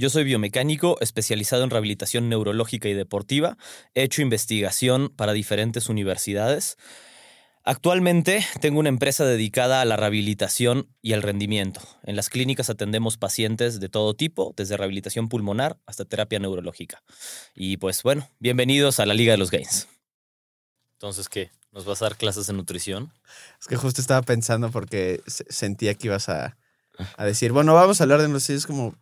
Yo soy biomecánico especializado en rehabilitación neurológica y deportiva. He hecho investigación para diferentes universidades. Actualmente tengo una empresa dedicada a la rehabilitación y al rendimiento. En las clínicas atendemos pacientes de todo tipo, desde rehabilitación pulmonar hasta terapia neurológica. Y pues bueno, bienvenidos a la Liga de los Gains. Entonces, ¿qué? ¿Nos vas a dar clases de nutrición? Es que justo estaba pensando porque sentía que ibas a, a decir, bueno, vamos a hablar de nutrición. Es como,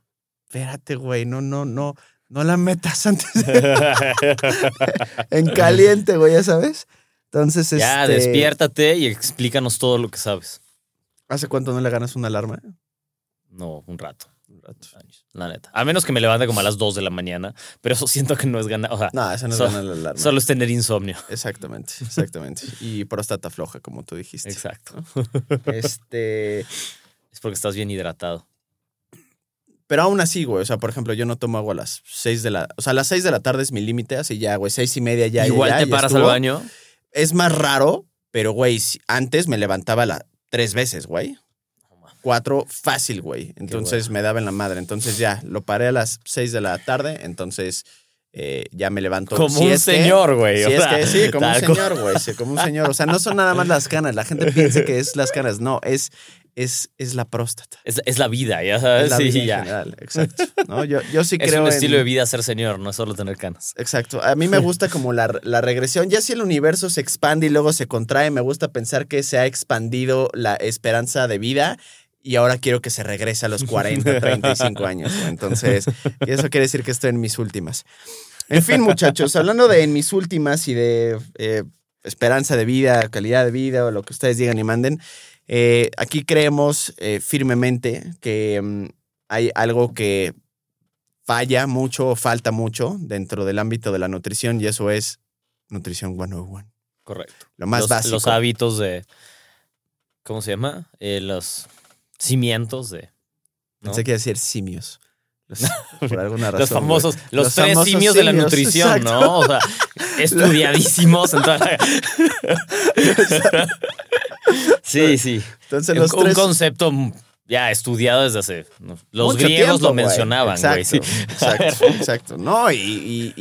espérate, güey, no, no, no, no la metas antes. en caliente, güey, ya sabes. Entonces, ya, este, despiértate y explícanos todo lo que sabes. ¿Hace cuánto no le ganas una alarma? No, un rato. Un rato. La neta. A menos que me levante como a las 2 de la mañana, pero eso siento que no es ganar. O sea, no, eso no es ganar la alarma. Solo es tener insomnio. Exactamente, exactamente. y próstata floja, como tú dijiste. Exacto. Este. Es porque estás bien hidratado. Pero aún así, güey, o sea, por ejemplo, yo no tomo agua a las 6 de la... O sea, a las 6 de la tarde es mi límite, así ya, güey, seis y media ya. Igual ya, te ya paras al baño. Es más raro, pero, güey, antes me levantaba la, tres veces, güey. Cuatro fácil, güey. Entonces me daba en la madre. Entonces ya, lo paré a las 6 de la tarde, entonces eh, ya me levanto. Como Si un es señor, güey. Si es que sí, como un señor, güey. Sí, como un señor. O sea, no son nada más las canas. La gente piensa que es las canas. No, es, es, es la próstata. Es, es la vida, ya Es sabes. la Sí, vida en ya. general. Exacto. ¿no? Yo, yo sí Es creo un en- estilo de vida ser señor, no es solo tener canas. Exacto. A mí me gusta como la, la regresión. Ya si el universo se expande y luego se contrae, me gusta pensar que se ha expandido la esperanza de vida y ahora quiero que se regrese a los 40, 35 años. Entonces, eso quiere decir que estoy en mis últimas. En fin, muchachos, hablando de en mis últimas y de eh, esperanza de vida, calidad de vida o lo que ustedes digan y manden, eh, aquí creemos eh, firmemente que mm, hay algo que falla mucho o falta mucho dentro del ámbito de la nutrición y eso es nutrición 101. Correcto. Lo más los, básico. Los hábitos de. ¿Cómo se llama? Eh, los cimientos de. ¿no? Pensé que iba a decir simios. Los- por alguna razón. Los famosos, los, Los tres famosos simios de la nutrición, exacto. ¿no? O sea, estudiadísimos en toda la- Sí, sí. Entonces Un, los un tres... concepto ya estudiado desde hace. Los mucho griegos tiempo, lo mencionaban, güey. Exacto, sí. exacto, exacto. No, y, y,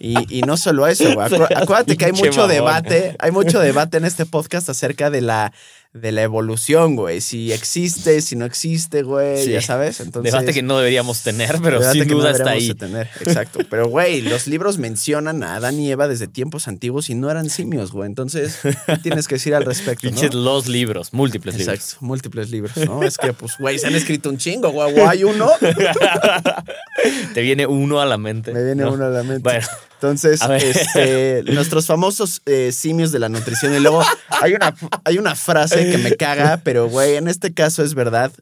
y, y- no solo eso, güey. Acu- Acuérdate que hay mucho debate, hay mucho debate en este podcast acerca de la, de la evolución, güey. Si existe, si no existe, güey, Sí. ya sabes. Entonces, Debate que no deberíamos tener, pero sin no duda está ahí. tener, Exacto. Pero, güey, los libros mencionan a Adán y Eva desde tiempos antiguos y no eran simios, güey. Entonces, ¿qué tienes que decir al respecto? ¿no? Pinches los libros, múltiples Exacto, libros. múltiples libros, ¿no? Es que, pues, güey, se han escrito un chingo, güey. Hay uno, Te viene uno a la mente. me viene ¿no? uno a la mente. Bueno, Entonces, este, nuestros famosos eh, simios de la nutrición. Y luego hay una, hay una frase que me caga, pero güey, en este caso es verdad,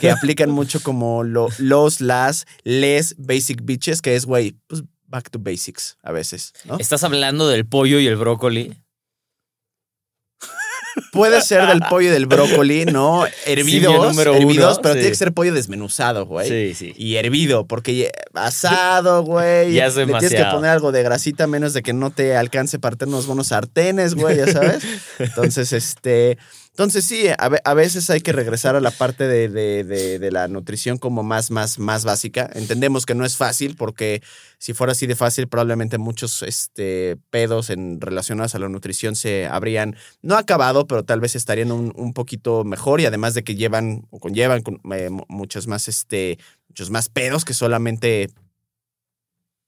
que aplican mucho como lo- los, las, les basic bitches, que es, güey, pues back to basics a veces, ¿no? estás hablando del pollo y el brócoli. Puede ser del pollo y del brócoli, ¿no? Hervidos, hervidos, uno, pero sí. tiene que ser pollo desmenuzado, güey. Sí, sí. Y hervido, porque asado, güey. Ya es Le tienes que poner algo de grasita, menos de que no te alcance para tener unos buenos sartenes, güey, ya sabes. Entonces, este. Entonces, sí, a, a veces hay que regresar a la parte de, de- de- de la nutrición como más, más, más básica. Entendemos que no es fácil, porque si fuera así de fácil, probablemente muchos este, pedos en, relacionados a la nutrición se habrían, no acabado, pero tal vez estarían un, un poquito mejor. Y además de que llevan o conllevan con, eh, mu- muchos más, este, muchos más pedos que solamente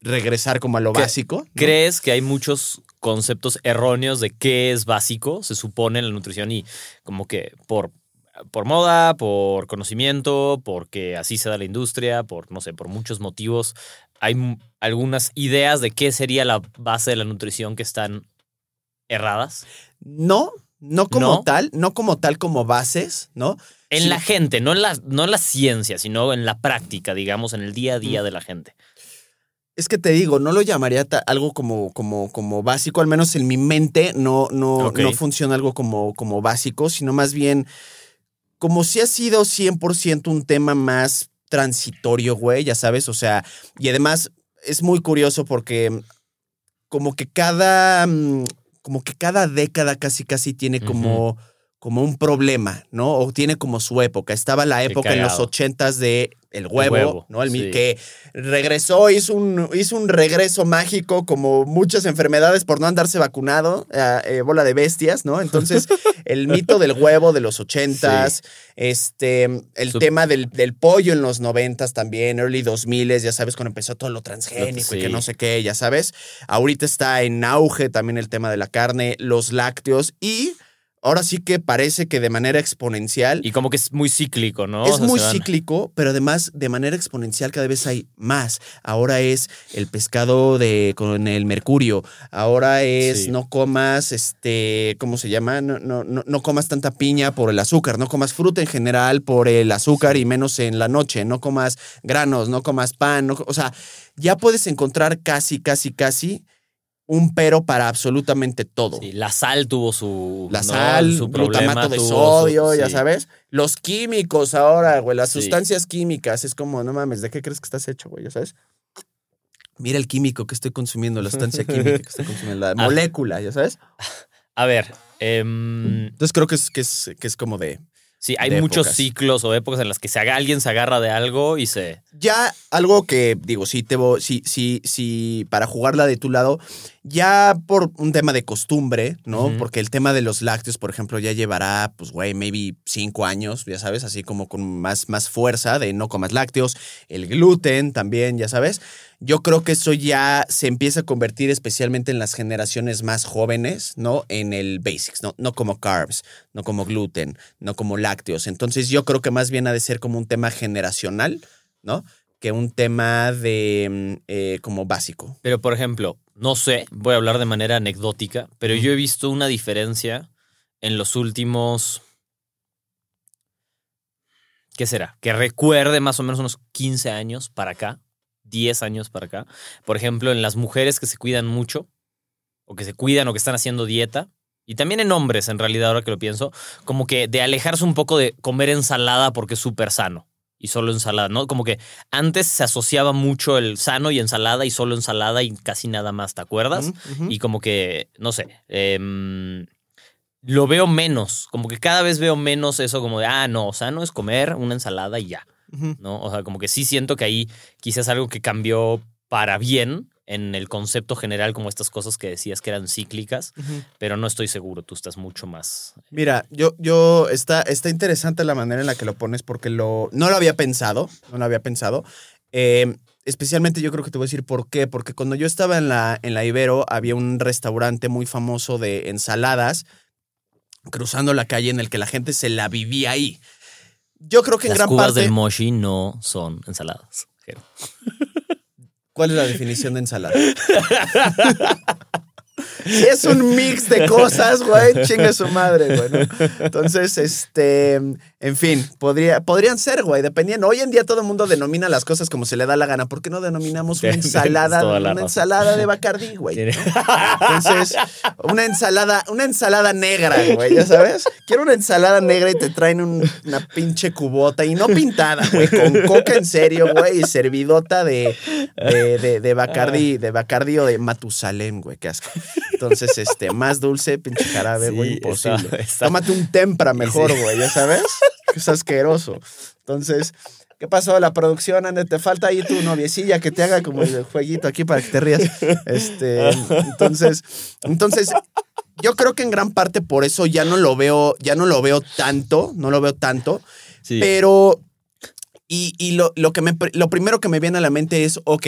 regresar como a lo ¿Qué- básico. ¿no? ¿Crees que hay muchos conceptos erróneos de qué es básico, se supone en la nutrición y como que por, por moda, por conocimiento, porque así se da la industria, por no sé, por muchos motivos, hay algunas ideas de qué sería la base de la nutrición que están erradas? No, no como ¿No? tal, no como tal como bases, ¿no? En Sí. la gente, no en la, no en la ciencia, sino en la práctica, digamos, en el día a día Mm. de la gente. Es que te digo, no lo llamaría algo como, como, como básico, al menos en mi mente no, no, no funciona algo como, como básico, sino más bien como si ha sido 100% un tema más transitorio, güey, ya sabes, o sea, y además es muy curioso porque como que cada, mm, como que cada década casi casi tiene como, como un problema, ¿no? O tiene como su época. Estaba la época en los ochentas de el huevo, huevo, ¿no? El sí. que regresó, hizo un, hizo un regreso mágico como muchas enfermedades por no andarse vacunado, eh, eh, bola de bestias, ¿no? Entonces, el mito del huevo de los ochentas, este, el Sup- tema del, del pollo en los noventas también, early 2000 ya sabes, cuando empezó todo lo transgénico y que no sé qué, ya sabes. Ahorita está en auge también el tema de la carne, los lácteos y ahora sí que parece que de manera exponencial Y como que es muy cíclico, ¿no? es O sea, muy cíclico, pero además de manera exponencial cada vez hay más. Ahora es el pescado de con el mercurio. Ahora es Sí. no comas, este, ¿cómo se llama? No, no, no, no comas tanta piña por el azúcar. No comas fruta en general por el azúcar y menos en la noche. No comas granos, no comas pan. no o sea, ya puedes encontrar casi, casi, casi un pero para absolutamente todo. Sí, la sal tuvo su. La ¿no? sal, su problema glutamato de su- sodio, ya sí. sabes. Los químicos ahora, güey, las Sí. sustancias químicas. Es como, no mames, ¿de qué crees que estás hecho, güey? Ya sabes. Mira el químico que estoy consumiendo, la sustancia química que estoy consumiendo, la Ah. molécula, ya sabes. A ver, em, Entonces creo que es, que es, que es como de. Sí, hay muchos épocas. ciclos o épocas en las que se haga, alguien se agarra de algo y se. Ya algo que digo, sí, te voy, sí, sí, sí, para jugarla de tu lado, ya por un tema de costumbre, ¿no? Porque el tema de los lácteos, por ejemplo, ya llevará, pues, güey, maybe cinco años, ya sabes, así como con más, más fuerza de no comas lácteos. El gluten también, ya sabes. Yo creo que eso ya se empieza a convertir especialmente en las generaciones más jóvenes, ¿no? En el basics, ¿no? No como carbs, no como gluten, no como lácteos. Entonces yo creo que más bien ha de ser como un tema generacional, ¿no? Que un tema de mm, eh, como básico. Pero, por ejemplo, no sé, voy a hablar de manera anecdótica, pero yo he visto una diferencia en los últimos. ¿Qué será? Que recuerde más o menos unos 15 años para acá, 10 años para acá. Por ejemplo, en las mujeres que se cuidan mucho, o que se cuidan o que están haciendo dieta, y también en hombres, en realidad, ahora que lo pienso, como que de alejarse un poco de comer ensalada porque es súper sano. Y solo ensalada, ¿no? Como que antes se asociaba mucho el sano y ensalada y solo ensalada y casi nada más, ¿te acuerdas? Y como que, no sé, em, lo veo menos, como que cada vez veo menos eso como de, ah, no, sano es comer una ensalada y ya, ¿no? O sea, como que sí siento que ahí quizás algo que cambió para bien en el concepto general, como estas cosas que decías que eran cíclicas, pero no estoy seguro, tú estás mucho más... Mira, yo, yo, está, está interesante la manera en la que lo pones porque lo, no lo había pensado, no lo había pensado. Eh, especialmente yo creo que te voy a decir por qué, porque cuando yo estaba en la, en la Ibero había un restaurante muy famoso de ensaladas cruzando la calle en el que la gente se la vivía ahí. Yo creo que en Las gran cubas parte... del moshi no son ensaladas. Jero. ¿Cuál es la definición de ensalada? Si es un mix de cosas, güey, chingue su madre, güey. ¿no? Entonces, este, en fin, podría, podrían ser, güey, dependiendo. Hoy en día todo el mundo denomina las cosas como se le da la gana. ¿Por qué no denominamos una ensalada, una ensalada de Bacardí, güey? Entonces, una ensalada, una ensalada negra, güey, ¿ya sabes? Quiero una ensalada negra y te traen un- una pinche cubota y no pintada, güey, con coca en serio, güey, y servidota de, de, de, de Bacardi, de Bacardi o de Matusalén, güey, qué asco. Entonces, este, más dulce, pinche jarabe, güey, Sí, imposible. está- está- Tómate un tempra mejor, Sí. güey, ¿ya sabes? Es asqueroso. Entonces, ¿qué pasó? La producción, Ande, te falta ahí tu noviecilla que te haga como el jueguito aquí para que te rías. Este, entonces, entonces, yo creo que en gran parte por eso ya no lo veo, ya no lo veo tanto, no lo veo tanto, Sí. pero, y, y lo, lo que me, lo primero que me viene a la mente es, ok,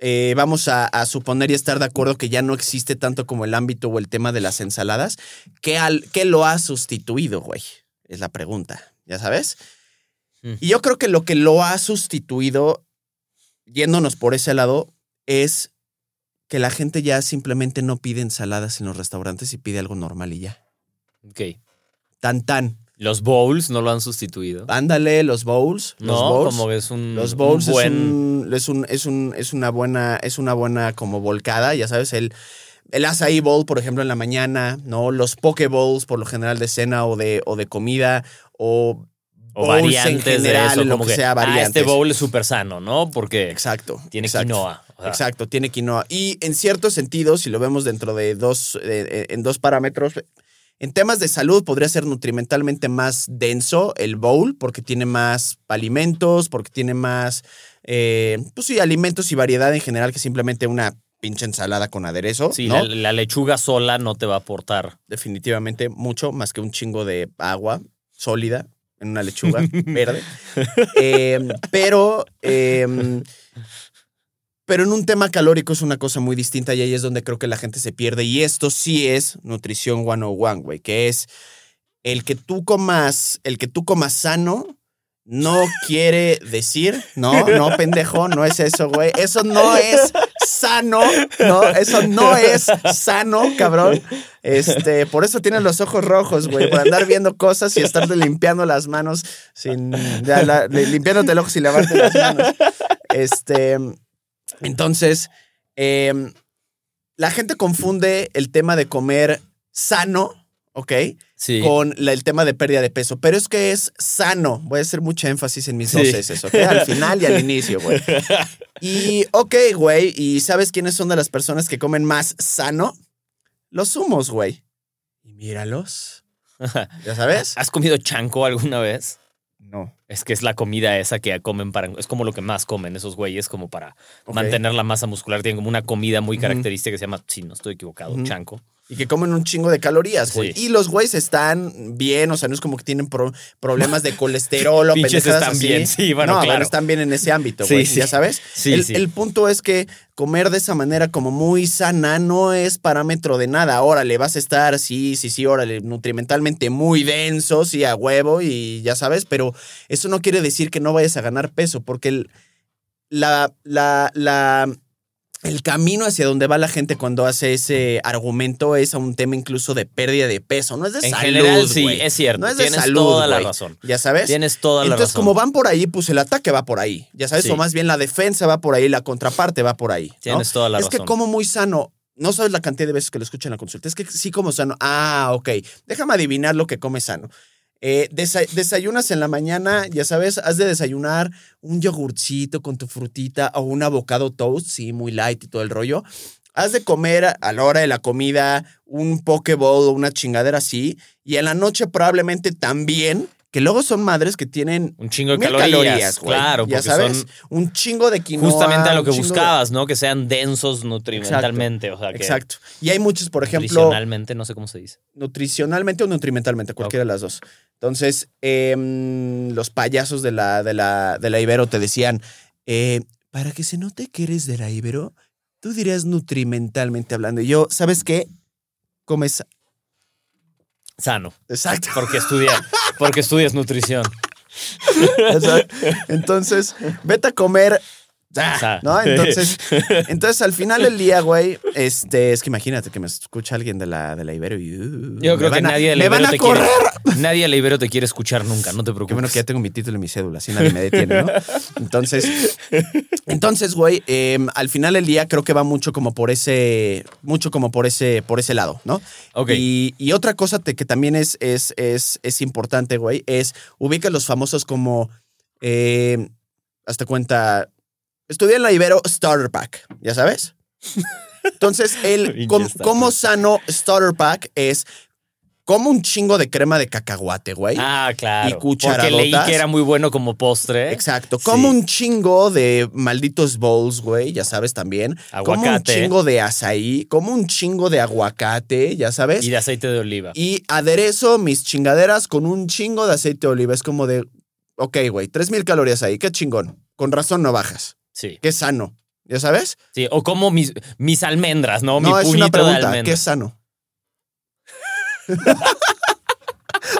eh, vamos a, a suponer y estar de acuerdo que ya no existe tanto como el ámbito o el tema de las ensaladas. ¿Qué, al, qué lo ha sustituido, güey? Es la pregunta, ¿ya sabes? Mm. Y yo creo que lo que lo ha sustituido, yéndonos por ese lado, es que la gente ya simplemente no pide ensaladas en los restaurantes y pide algo normal y ya. Ok. Tan tan. Los bowls no lo han sustituido. Ándale, los bowls. los no, bowls. como es un, Los un bowls buen... es, un, es, un- es, un- es una buena, es una buena como volcada, ya sabes, el, el acai bowl, por ejemplo, en la mañana, ¿no? Los poke bowls, por lo general, de cena o de, o de comida, o, o bowls variantes en general, de eso, lo que, que, sea, ah, variantes. este bowl es súper sano, ¿no? Porque Exacto. tiene exacto. quinoa. o sea, Exacto, tiene quinoa. Y en cierto sentido, si lo vemos dentro de dos, eh, en dos parámetros, en temas de salud podría ser nutrimentalmente más denso el bowl, porque tiene más alimentos, porque tiene más, eh, pues sí, alimentos y variedad en general que simplemente una pinche ensalada con aderezo. Sí, ¿no? la, la lechuga sola no te va a aportar. Definitivamente mucho más que un chingo de agua sólida en una lechuga verde. Eh, pero, eh, pero en un tema calórico es una cosa muy distinta y ahí es donde creo que la gente se pierde. Y esto sí es nutrición 101, güey, que es el que tú comas, el que tú comas sano. No quiere decir, no, no, pendejo, no es eso, güey. Eso no es sano, no, eso no es sano, cabrón. Este, por eso tienes los ojos rojos, güey, por andar viendo cosas y estarte limpiando las manos sin, limpiándote el ojo sin lavarte las manos. Este, entonces, em, la gente confunde el tema de comer sano, ¿ok? Sí. Con la- el tema de pérdida de peso, pero es que es sano. Voy a hacer mucha énfasis en mis dos. S, ¿ok? Al final y al inicio, güey. Y, ok, güey, ¿y sabes quiénes son de las personas que comen más sano? Los humos, güey. Y míralos. ¿Ya sabes? ¿Has comido chanco alguna vez? No. Es que es la comida esa que comen para. Es como lo que más comen esos güeyes, como para mantener la masa muscular. Tienen como una comida muy característica que se llama, si no estoy equivocado, chanco. Y que comen un chingo de calorías, güey. Sí. Y los güeyes están bien, o sea, no es como que tienen pro- problemas de colesterol o Pinches están así. bien, sí, bueno, no, claro. están bien en ese ámbito, Sí, güey. sí. ¿Ya sabes? Sí, el, sí. el punto es que comer de esa manera como muy sana no es parámetro de nada. Órale, vas a estar, sí, sí, sí, órale, nutrimentalmente muy denso, sí, a huevo y ya sabes, pero eso no quiere decir que no vayas a ganar peso, porque el, la, la, la, el camino hacia donde va la gente cuando hace ese argumento es a un tema incluso de pérdida de peso. No es de En salud. general, sí, es cierto. No es de Tienes salud, toda la razón. Ya sabes. Tienes toda la Entonces, razón. como van por ahí, pues el ataque va por ahí. Ya sabes, Sí. o más bien la defensa va por ahí, la contraparte va por ahí. ¿no? Tienes toda la es que razón. como muy sano. No sabes la cantidad de veces que lo escucho en la consulta. Es que sí como sano. Ah, ok. Déjame adivinar lo que come sano. Eh, desa- desayunas en la mañana, ya sabes, has de desayunar un yogurcito con tu frutita o un avocado toast, sí, muy light y todo el rollo. Has de comer a la hora de la comida un poke bowl o una chingadera así. Y en la noche probablemente también, que luego son madres que tienen Un chingo de calorías. claro, ya porque sabes, son un chingo de quinoa. justamente a lo que de- buscabas, ¿no? Que sean densos nutrimentalmente. O sea, que Exacto. Y hay muchos, por ejemplo, nutricionalmente, no sé cómo se dice. nutricionalmente o nutrimentalmente, cualquiera de las dos. Entonces, em, los payasos de la, de la, de la Ibero te decían, eh, para que se note que eres de la Ibero, tú dirías nutrimentalmente hablando. Y yo, ¿sabes qué? Comes... Sano. Exacto. Porque estudia, porque estudias nutrición. Exacto. Entonces, vete a comer. Ah, ¿No? Entonces, entonces, al final del día, güey, este, es que imagínate que me escucha alguien de la, de la Ibero y. uh, Yo creo que a- nadie de ¡Me la van Ibero a te correr! quiere. Nadie de la Ibero te quiere escuchar nunca, no te Qué preocupes. bueno que ya tengo mi título y mi cédula, así nadie me detiene, ¿no? Entonces, entonces, güey, eh, al final del día creo que va mucho como por ese, mucho como por ese, por ese lado, ¿no? Ok. Y, y otra cosa te- que también es, es, es, es importante, güey, es ubica los famosos como, eh, hasta cuenta, estudié en la Ibero Starter Pack, ¿ya sabes? Entonces, el com- como sano Starter Pack es como un chingo de crema de cacahuate, güey. Ah, claro. Y Porque leí cucharadotas. que era muy bueno como postre. Exacto. Sí. Como un chingo de malditos bowls, güey, ya sabes también. Como un Aguacate. chingo de azaí, como un chingo de aguacate, ya sabes. Y Y, de aceite de oliva. aderezo mis chingaderas con un chingo de aceite de oliva. Es como de, ok, güey, 3000 calorías ahí, qué chingón. Con razón no bajas. Sí. Qué sano. ¿Ya sabes? Sí. O como mis, mis almendras, ¿no? Mi es puñito una de. ¿Qué almendras. es sano?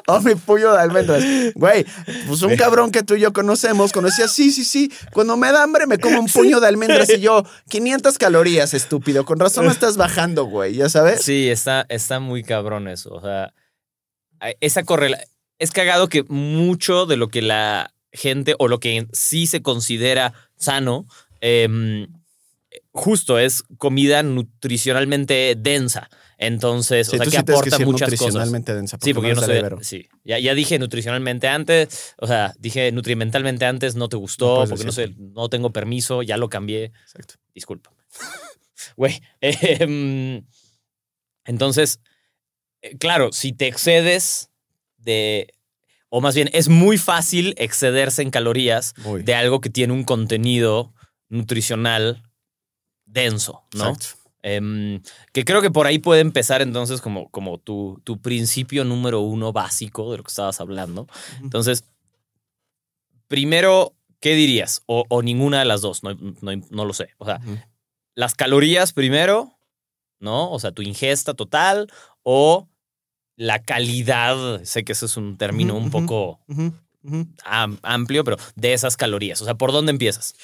Oh, mi puño de almendras. Güey, pues un cabrón que tú y yo conocemos, conocía, sí, sí, sí. Cuando me da hambre me como un puño de almendras y yo, 500 calorías, estúpido. Con razón no estás bajando, güey, ¿ya sabes? Sí, está, está muy cabrón eso. O sea, esa correlación. es cagado que mucho de lo que la gente o lo que sí se considera sano, em, justo es comida nutricionalmente densa. Entonces, Sí, o sea, que aporta ser muchas cosas. nutricionalmente densa. Sí, porque yo no soy. Sí, ya, ya dije nutricionalmente antes, o sea, dije nutrimentalmente antes, no te gustó, porque no sé, decirlo. no tengo permiso, ya lo cambié. Exacto. Disculpa. Güey. em, entonces, eh, claro, si te excedes de. O más bien, es muy fácil excederse en calorías de algo que tiene un contenido nutricional denso, ¿no? Em, que creo que por ahí puede empezar entonces como, como tu, tu principio número uno básico de lo que estabas hablando. Entonces, primero, ¿qué dirías? O, o ninguna de las dos, no, no- no lo sé. O sea, las calorías primero, ¿no? O sea, tu ingesta total o la calidad, sé que ese es un término un poco am- amplio, pero de esas calorías. O sea, ¿por dónde empiezas?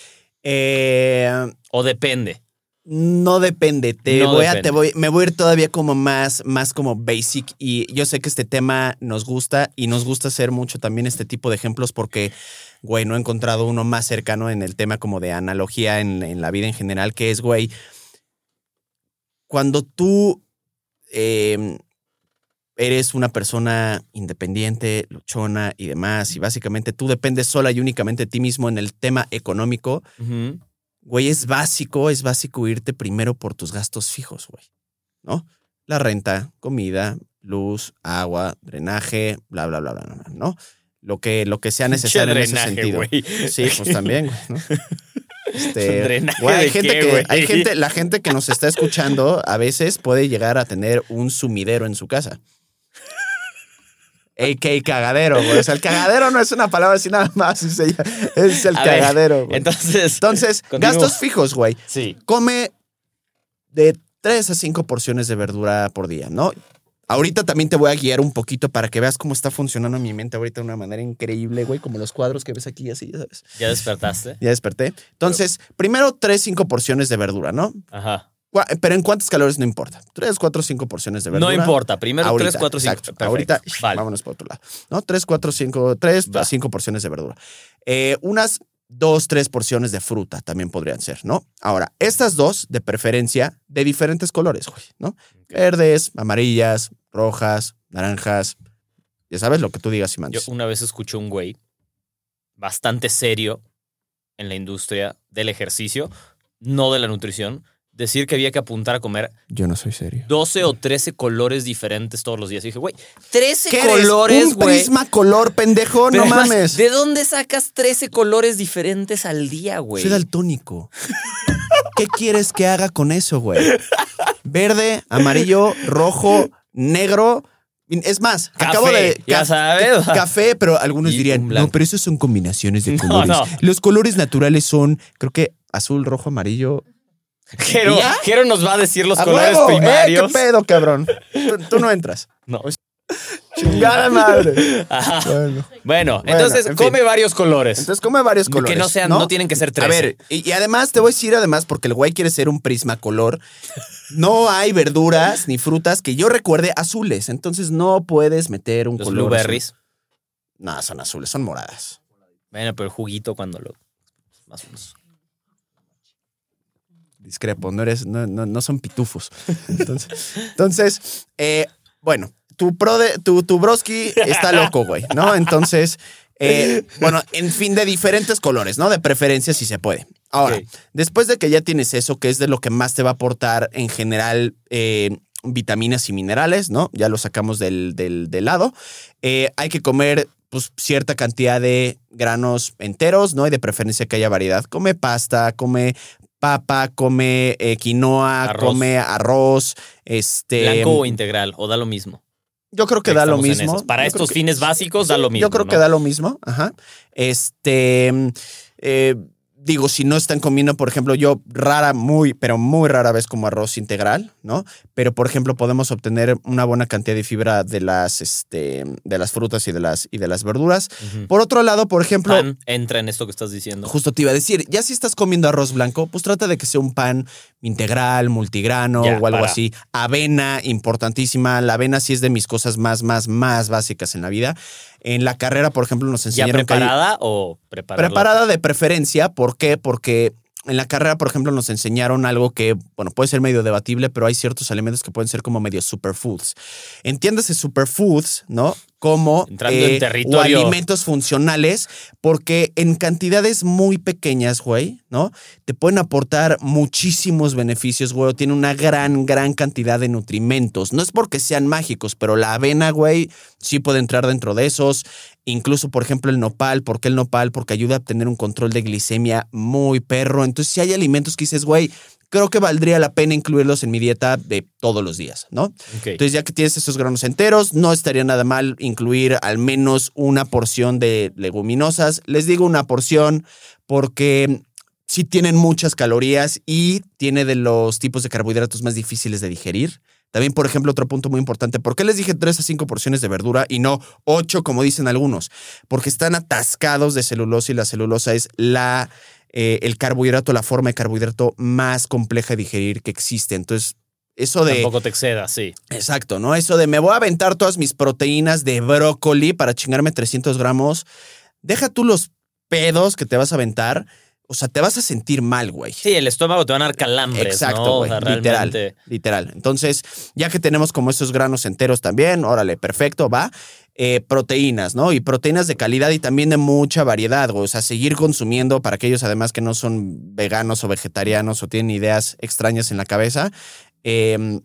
Eh, O depende. No depende. Te No voy a, te voy, me voy a ir todavía como más, más como basic. Y yo sé que este tema nos gusta y nos gusta hacer mucho también este tipo de ejemplos porque, güey, no he encontrado uno más cercano en el tema como de analogía en, en la vida en general, que es, güey, cuando tú eh, eres una persona independiente, luchona y demás, y básicamente tú dependes sola y únicamente de ti mismo en el tema económico. Güey, es básico, es básico irte primero por tus gastos fijos, güey. ¿No? La renta, comida, luz, agua, drenaje, bla, bla, bla, bla, bla, ¿no? Lo que, lo que sea necesario en ese sentido. Sí, pues también, güey, ¿no? Este, ¿Drenaje güey, hay gente qué, que, hay gente, la gente que nos está escuchando a veces puede llegar a tener un sumidero en su casa. AK cagadero, güey. O sea, el cagadero no es una palabra así nada más, es, el- ver, cagadero. güey. Entonces, Entonces, gastos fijos, güey. sí. Come de 3 a 5 porciones de verdura por día, ¿no? Ahorita también te voy a guiar un poquito para que veas cómo está funcionando mi mente ahorita de una manera increíble, güey, como los cuadros que ves aquí, así, ya sabes. ¿Ya despertaste? Ya desperté. Entonces, primero 3, 5 porciones de verdura, ¿no? Ajá. Pero en cuántas calorías no importa. 3, 4, 5 porciones de verdura. No importa. Primero Ahorita, 3, 4, 5. exacto. Ahorita, Vale. vámonos por otro lado. ¿No? 3, 4, 5, 3 Va. a 5 porciones de verdura. Eh, unas 2, 3 porciones de fruta también podrían ser, ¿no? Ahora, estas dos, de preferencia, de diferentes colores, güey, ¿no? Verdes, amarillas, rojas, naranjas. Ya sabes lo que tú digas y Yo mandes. una vez escuché un güey bastante serio en la industria del ejercicio, no de la nutrición, decir que había que apuntar a comer Yo no soy serio. 12 o 13 colores diferentes todos los días. Y dije, güey, 13 ¿Qué eres? colores, Un güey. prisma color, pendejo, Pero no además, mames. ¿De dónde sacas 13 colores diferentes al día, güey? Soy daltónico. ¿Qué quieres que haga con eso, güey? Verde, amarillo, rojo, negro. Es más, Café, acabo de. ya ca- sabes. Café, pero algunos Y dirían, un no, pero esos son combinaciones de No, colores. no. Los colores naturales son, creo que azul, rojo, amarillo. Jero. Jero nos va a decir los ¡A colores huevo! ¡Eh, primarios. qué pedo, cabrón! Tú, tú no entras. No. Chingada madre. Ajá. Bueno. Bueno, Bueno, entonces en fin. come varios colores. Entonces come varios colores. que no sean, no, tienen que ser 13. A ver, y, y además te voy a decir además, porque el güey quiere ser un prismacolor, no hay verduras ni frutas que yo recuerde azules. Entonces no puedes meter un los color. blueberries. azul. No, son azules, son moradas. Bueno, pero el juguito cuando lo. Más o menos. Discrepo, no eres, no, no, no son pitufos. Entonces, entonces eh, bueno, tu pro de, tu, tu broski está loco, güey, ¿no? Entonces, eh, bueno, en fin, de diferentes colores, ¿no? De preferencia si se puede. Ahora, después de que ya tienes eso, que es de lo que más te va a aportar en general eh, vitaminas y minerales, ¿no? Ya lo sacamos del, del, del lado. Eh, hay que comer pues, cierta cantidad de granos enteros, ¿no? Y de preferencia que haya variedad. Come pasta, come papa, come eh, quinoa, Arroz. come arroz, este... Blanco o integral, o da lo mismo. Yo creo que da lo mismo. Para Yo estos que- fines básicos da lo mismo. Yo creo ¿no? que da lo mismo, ajá. Este, eh, digo, si no están comiendo, por ejemplo, yo rara, muy, pero muy rara vez como arroz integral, ¿no? Pero, por ejemplo, podemos obtener una buena cantidad de fibra de las, este, de las frutas y de las, y de las verduras. Por otro lado, por ejemplo, Pan entra en esto que estás diciendo. Justo te iba a decir, ya si estás comiendo arroz blanco, pues trata de que sea un pan integral, multigrano Ya, o algo para. así. Avena, importantísima. La avena sí es de mis cosas más, más, más básicas en la vida. En la carrera, por ejemplo, nos ¿Ya enseñaron que hay- preparada o preparada? preparada de preferencia. ¿Por qué? Porque en la carrera, por ejemplo, nos enseñaron algo que, bueno, puede ser medio debatible, pero hay ciertos alimentos que pueden ser como medio superfoods. Entiéndase superfoods, ¿no? Como en eh, o alimentos funcionales, porque en cantidades muy pequeñas, güey, ¿no? Te pueden aportar muchísimos beneficios, güey. Tiene una gran, gran cantidad de nutrimentos. No es porque sean mágicos, pero la avena, güey, sí puede entrar dentro de esos. Incluso, por ejemplo, el nopal. ¿Por qué el nopal? Porque ayuda a tener un control de glicemia muy perro. Entonces, si hay alimentos que dices, güey, creo que valdría la pena incluirlos en mi dieta de todos los días, ¿no? Entonces, ya que tienes esos granos enteros, no estaría nada mal incluir al menos una porción de leguminosas. Les digo una porción porque sí tienen muchas calorías y tiene de los tipos de carbohidratos más difíciles de digerir. También, por ejemplo, otro punto muy importante, ¿por qué les dije 3 a 5 porciones de verdura y no 8 como dicen algunos? Porque están atascados de celulosa y la celulosa es la, eh, el carbohidrato, la forma de carbohidrato más compleja de digerir que existe. Entonces, eso de... Tampoco te excedas, sí. Exacto, ¿no? Eso de me voy a aventar todas mis proteínas de brócoli para chingarme 300 gramos. Deja tú los pedos que te vas a aventar. O sea, te vas a sentir mal, güey. Sí, el estómago te van a dar calambres, Exacto, ¿no? O güey. sea, literal. realmente- Literal. Entonces, ya que tenemos como esos granos enteros también, órale, perfecto, va. Eh, proteínas, ¿no? Y proteínas de calidad y también de mucha variedad, güey. O sea, seguir consumiendo para aquellos además que no son veganos o vegetarianos o tienen ideas extrañas en la cabeza. Eh,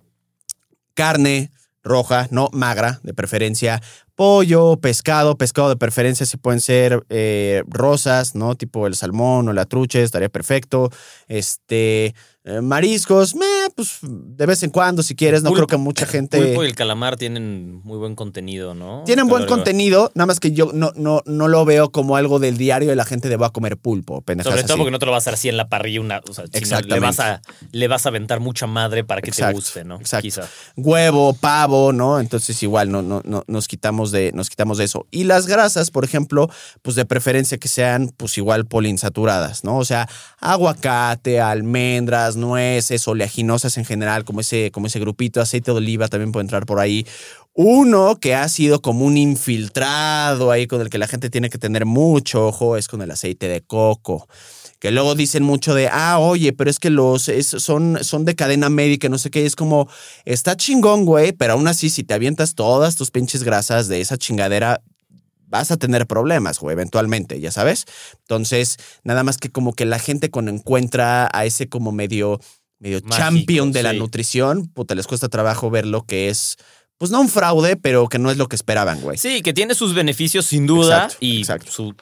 carne roja, no magra, de preferencia. Pollo, pescado, pescado de preferencia si pueden ser eh, rosas, ¿no? Tipo el salmón o la trucha, estaría perfecto. Este, eh, mariscos, meh, pues de vez en cuando si quieres, no Pulpo. creo que mucha gente... Pulpo y el calamar tienen muy buen contenido, ¿no? Tienen buen contenido, nada más que yo no, no, no lo veo como algo del diario de la gente de va a comer pulpo, pendejas Sobre todo así. porque no te lo vas a hacer así en la parrilla, una, o sea, sino le vas a le vas a aventar mucha madre para que Exacto, te guste, ¿no? exacto. Quizá. huevo, pavo, ¿no? Entonces igual no, no, no, nos quitamos de, nos quitamos de eso. Y las grasas, por ejemplo, pues de preferencia que sean pues igual poliinsaturadas, ¿no? O sea, aguacate, almendras, nueces, oleaginosas en general, como ese, como ese grupito, aceite de oliva también puede entrar por ahí. Uno que ha sido como un infiltrado ahí con el que la gente tiene que tener mucho ojo es con el aceite de coco que luego dicen mucho de, ah, oye, pero es que los es- son, son de cadena médica, no sé qué, es como, está chingón, güey, pero aún así, si te avientas todas tus pinches grasas de esa chingadera, vas a tener problemas, güey, eventualmente, ya sabes. Entonces, nada más que como que la gente cuando encuentra a ese como medio, medio Mágico, champion de la sí. nutrición, puta, les cuesta trabajo ver lo que es, pues no un fraude, pero que no es lo que esperaban, güey. Sí, que tiene sus beneficios sin duda Exacto, y exacto. Su,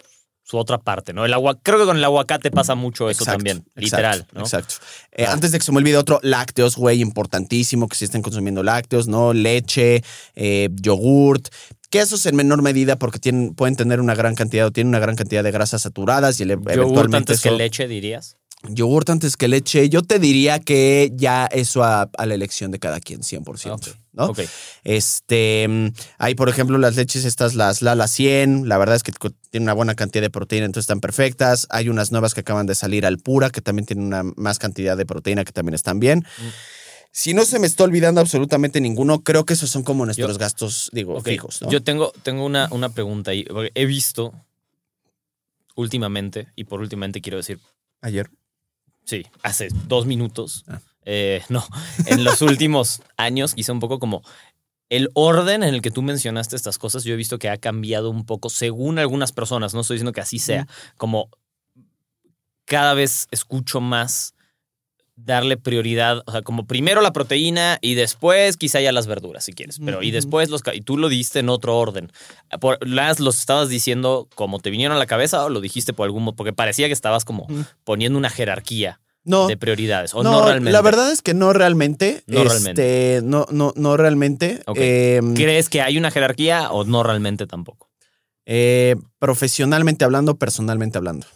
su otra parte, ¿no? El agua, creo que con el aguacate pasa mucho eso Exacto, también, literal, ¿no? Exacto. Eh, Ah. Antes de que se me olvide otro, lácteos, güey, importantísimo que si estén consumiendo lácteos, ¿no? Leche, eh, yogurt. Quesos en menor medida porque tienen, pueden tener una gran cantidad o tienen una gran cantidad de grasas saturadas y eventualmente antes que leche, dirías. Yogurt antes que leche. Yo te diría que ya eso a, a la elección de cada quien, 100%. Ok, ¿no? ok. Este, mm, hay por ejemplo las leches estas, las Lala 100, la verdad es que tienen una buena cantidad de proteína, entonces están perfectas. Hay unas nuevas que acaban de salir al pura, que también tienen una más cantidad de proteína, que también están bien. Mm. Si no se me está olvidando absolutamente ninguno, creo que esos son como nuestros Yo- gastos, digo, fijos. ¿no? Yo tengo, tengo una, una pregunta ahí. He visto últimamente, y por últimamente quiero decir, Ayer. sí, hace dos minutos, Ah. eh, no, en los últimos años, quizá un poco como el orden en el que tú mencionaste estas cosas, yo he visto que ha cambiado un poco según algunas personas, no estoy diciendo que así sea, como cada vez escucho más darle prioridad, o sea, como primero la proteína y después quizá ya las verduras, si quieres, pero y después los... Y tú lo diste en otro orden. Por, ¿Las los estabas diciendo como te vinieron a la cabeza o lo dijiste por algún modo? Porque parecía que estabas como poniendo una jerarquía No, de prioridades, o no, realmente. La verdad es que no realmente. No Este, No, no, no realmente. Em, ¿Crees que hay una jerarquía o no realmente tampoco? eh, profesionalmente hablando, personalmente hablando.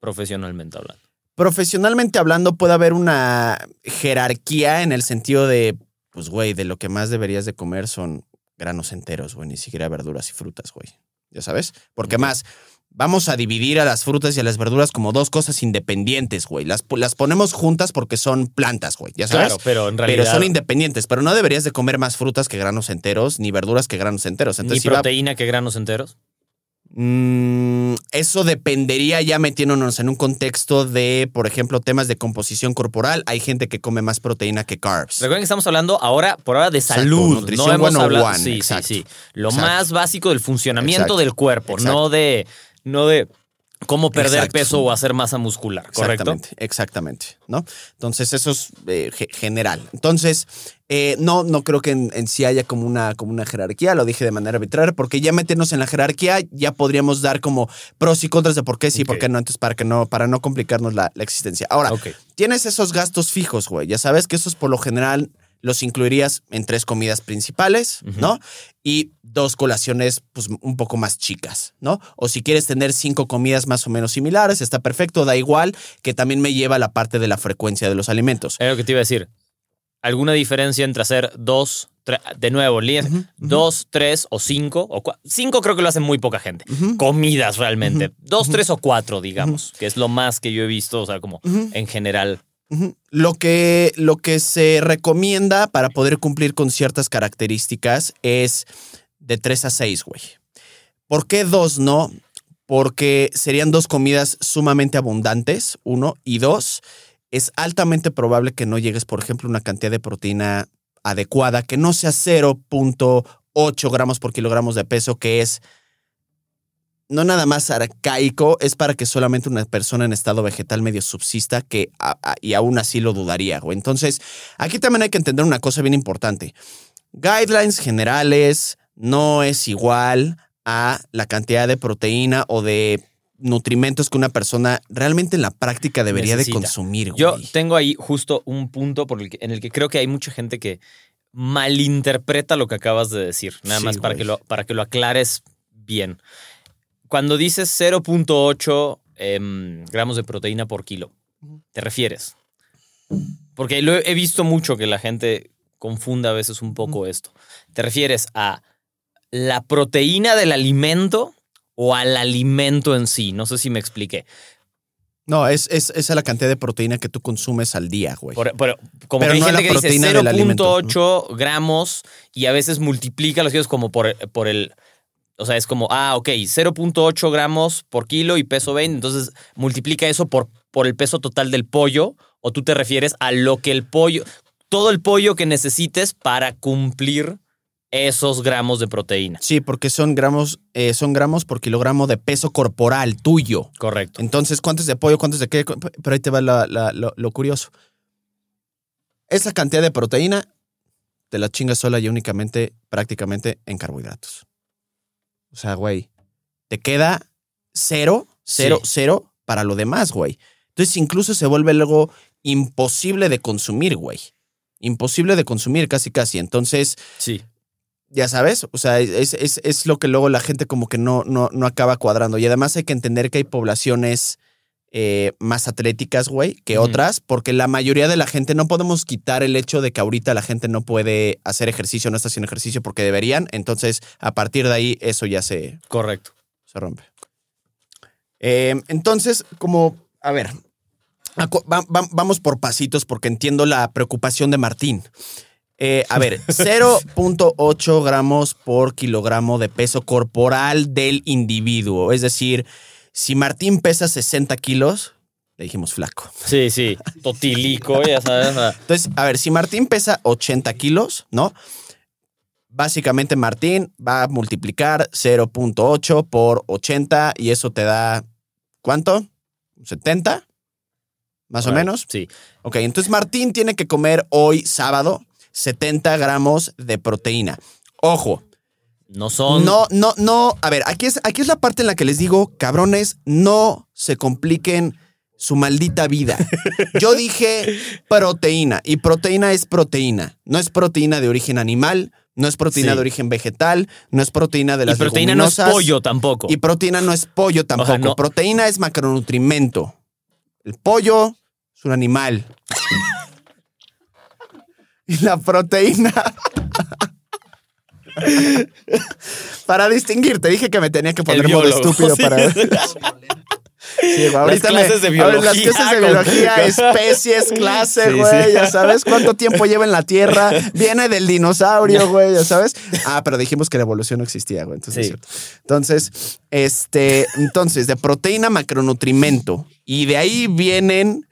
Profesionalmente hablando. Profesionalmente hablando, puede haber una jerarquía en el sentido de, pues, güey, de lo que más deberías de comer son granos enteros, güey, ni siquiera verduras y frutas, güey. Ya sabes. Porque más, vamos a dividir a las frutas y a las verduras como dos cosas independientes, güey. Las, las ponemos juntas porque son plantas, güey. Ya sabes. Claro, pero en realidad. Pero son independientes. Pero no deberías de comer más frutas que granos enteros, ni verduras que granos enteros. Ni Entonces, va- proteína que granos enteros. Mm, eso dependería ya metiéndonos en un contexto de, por ejemplo, temas de composición corporal. Hay gente que come más proteína que carbs. Recuerden que estamos hablando ahora, por ahora, de Exacto, salud. nutrición no hemos 101, hablado. Sí, sí, sí. Lo Exacto. más básico del funcionamiento Exacto, del cuerpo, no de, no de cómo perder Exacto. peso o hacer masa muscular, ¿correcto? Exactamente, exactamente, ¿no? Entonces, eso es eh, ge- general. Entonces, eh, no, no creo que en, en sí haya como una, como una jerarquía, lo dije de manera arbitraria, porque ya meternos en la jerarquía, ya podríamos dar como pros y contras de por qué sí, Ok. por qué no, entonces para que no, para no complicarnos la, la existencia. Ahora, tienes esos gastos fijos, güey. Ya sabes que esos por lo general los incluirías en tres comidas principales. ¿no? Y dos colaciones, pues un poco más chicas, ¿no? O si quieres tener cinco comidas más o menos similares, está perfecto, da igual, que también me lleva a la parte de la frecuencia de los alimentos. Es lo que te iba a decir. ¿Alguna diferencia entre hacer dos, de nuevo, li- dos, tres o cinco? O cinco creo que lo hacen muy poca gente. Comidas realmente. Dos, tres o cuatro, digamos, que es lo más que yo he visto, o sea, como en general. Lo que, lo que se recomienda para poder cumplir con ciertas características es de 3 a 6, güey. ¿Por qué dos no? Porque serían dos comidas sumamente abundantes, uno, y dos, es altamente probable que no llegues, por ejemplo, una cantidad de proteína adecuada, que no sea 0.8 gramos por kilogramos de peso, que es no nada más arcaico, es para que solamente una persona en estado vegetal medio subsista, que a- a- y aún así lo dudaría, güey. Entonces, aquí también hay que entender una cosa bien importante. Guidelines generales no es igual a la cantidad de proteína o de nutrimentos que una persona realmente en la práctica debería Necesita. de consumir, güey. Yo tengo ahí justo un punto por el que- en el que creo que hay mucha gente que malinterpreta lo que acabas de decir. Nada Sí, más para güey. que, lo, para que lo aclares bien. Cuando dices 0.8 em, gramos de proteína por kilo, ¿te refieres? Porque lo he visto mucho que la gente confunda a veces un poco esto. ¿Te refieres a la proteína del alimento o al alimento en sí? No sé si me expliqué. No, es, es, es la cantidad de proteína que tú consumes al día, güey. Por- por- como Pero que hay no gente la que dice proteína del alimento, 0.8 gramos y a veces multiplica los kilos como por, por el... O sea, es como, ah, ok, 0.8 gramos por kilo y peso 20, entonces multiplica eso por, por el peso total del pollo o tú te refieres a lo que el pollo, todo el pollo que necesites para cumplir esos gramos de proteína. Sí, porque son gramos, eh, son gramos por kilogramo de peso corporal tuyo. Correcto. Entonces, ¿cuántos de pollo, cuántos de qué? Pero ahí te va la- la- lo, lo curioso. Esa cantidad de proteína te la chingas sola y únicamente, prácticamente, en carbohidratos. O sea, güey, te queda cero, cero, Sí. cero para lo demás, güey. Entonces, incluso se vuelve luego imposible de consumir, güey. Imposible de consumir casi, casi. Entonces, Sí. ya sabes, o sea, es, es, es lo que luego la gente como que no, no, no acaba cuadrando. Y además hay que entender que hay poblaciones eh, más atléticas, güey, que otras, porque la mayoría de la gente, no podemos quitar el hecho de que ahorita la gente no puede hacer ejercicio, no está haciendo ejercicio porque deberían. Entonces, a partir de ahí, eso ya se, Correcto. se rompe. Eh, entonces, como, a ver, acu- va- va- vamos por pasitos porque entiendo la preocupación de Martín. Eh, a ver, 0.8 gramos por kilogramo de peso corporal del individuo. Es decir, si Martín pesa 60 kilos, le dijimos flaco. Sí, sí. Totilico, ya sabes. Entonces, a ver, si Martín pesa 80 kilos, ¿no? Básicamente Martín va a multiplicar 0.8 por 80 y eso te da, ¿cuánto? ¿70? Más o menos. Sí. Ok, entonces Martín tiene que comer hoy sábado 70 gramos de proteína. Ojo, No son. no, no, no. A ver, aquí es, aquí es la parte en la que les digo, cabrones, no se compliquen su maldita vida. Yo dije proteína y proteína es proteína. No es proteína de origen animal, no es proteína Sí. de origen vegetal, no es proteína de Y las proteína no es pollo tampoco. Y proteína no es pollo tampoco. no. Proteína es macronutrimento. El pollo es un animal. y la proteína. para distinguir, te dije que me tenía que poner modo estúpido sí. para. Sí, ahorita me- clases de ahora Las biología, clases de biología, especies, clase, güey. sí. Ya sabes cuánto tiempo lleva en la Tierra. Viene del dinosaurio, güey, ya sabes. Ah, pero dijimos que la evolución no existía, güey. Entonces, es cierto. entonces, este, entonces, de proteína, macronutrimento. Y de ahí vienen.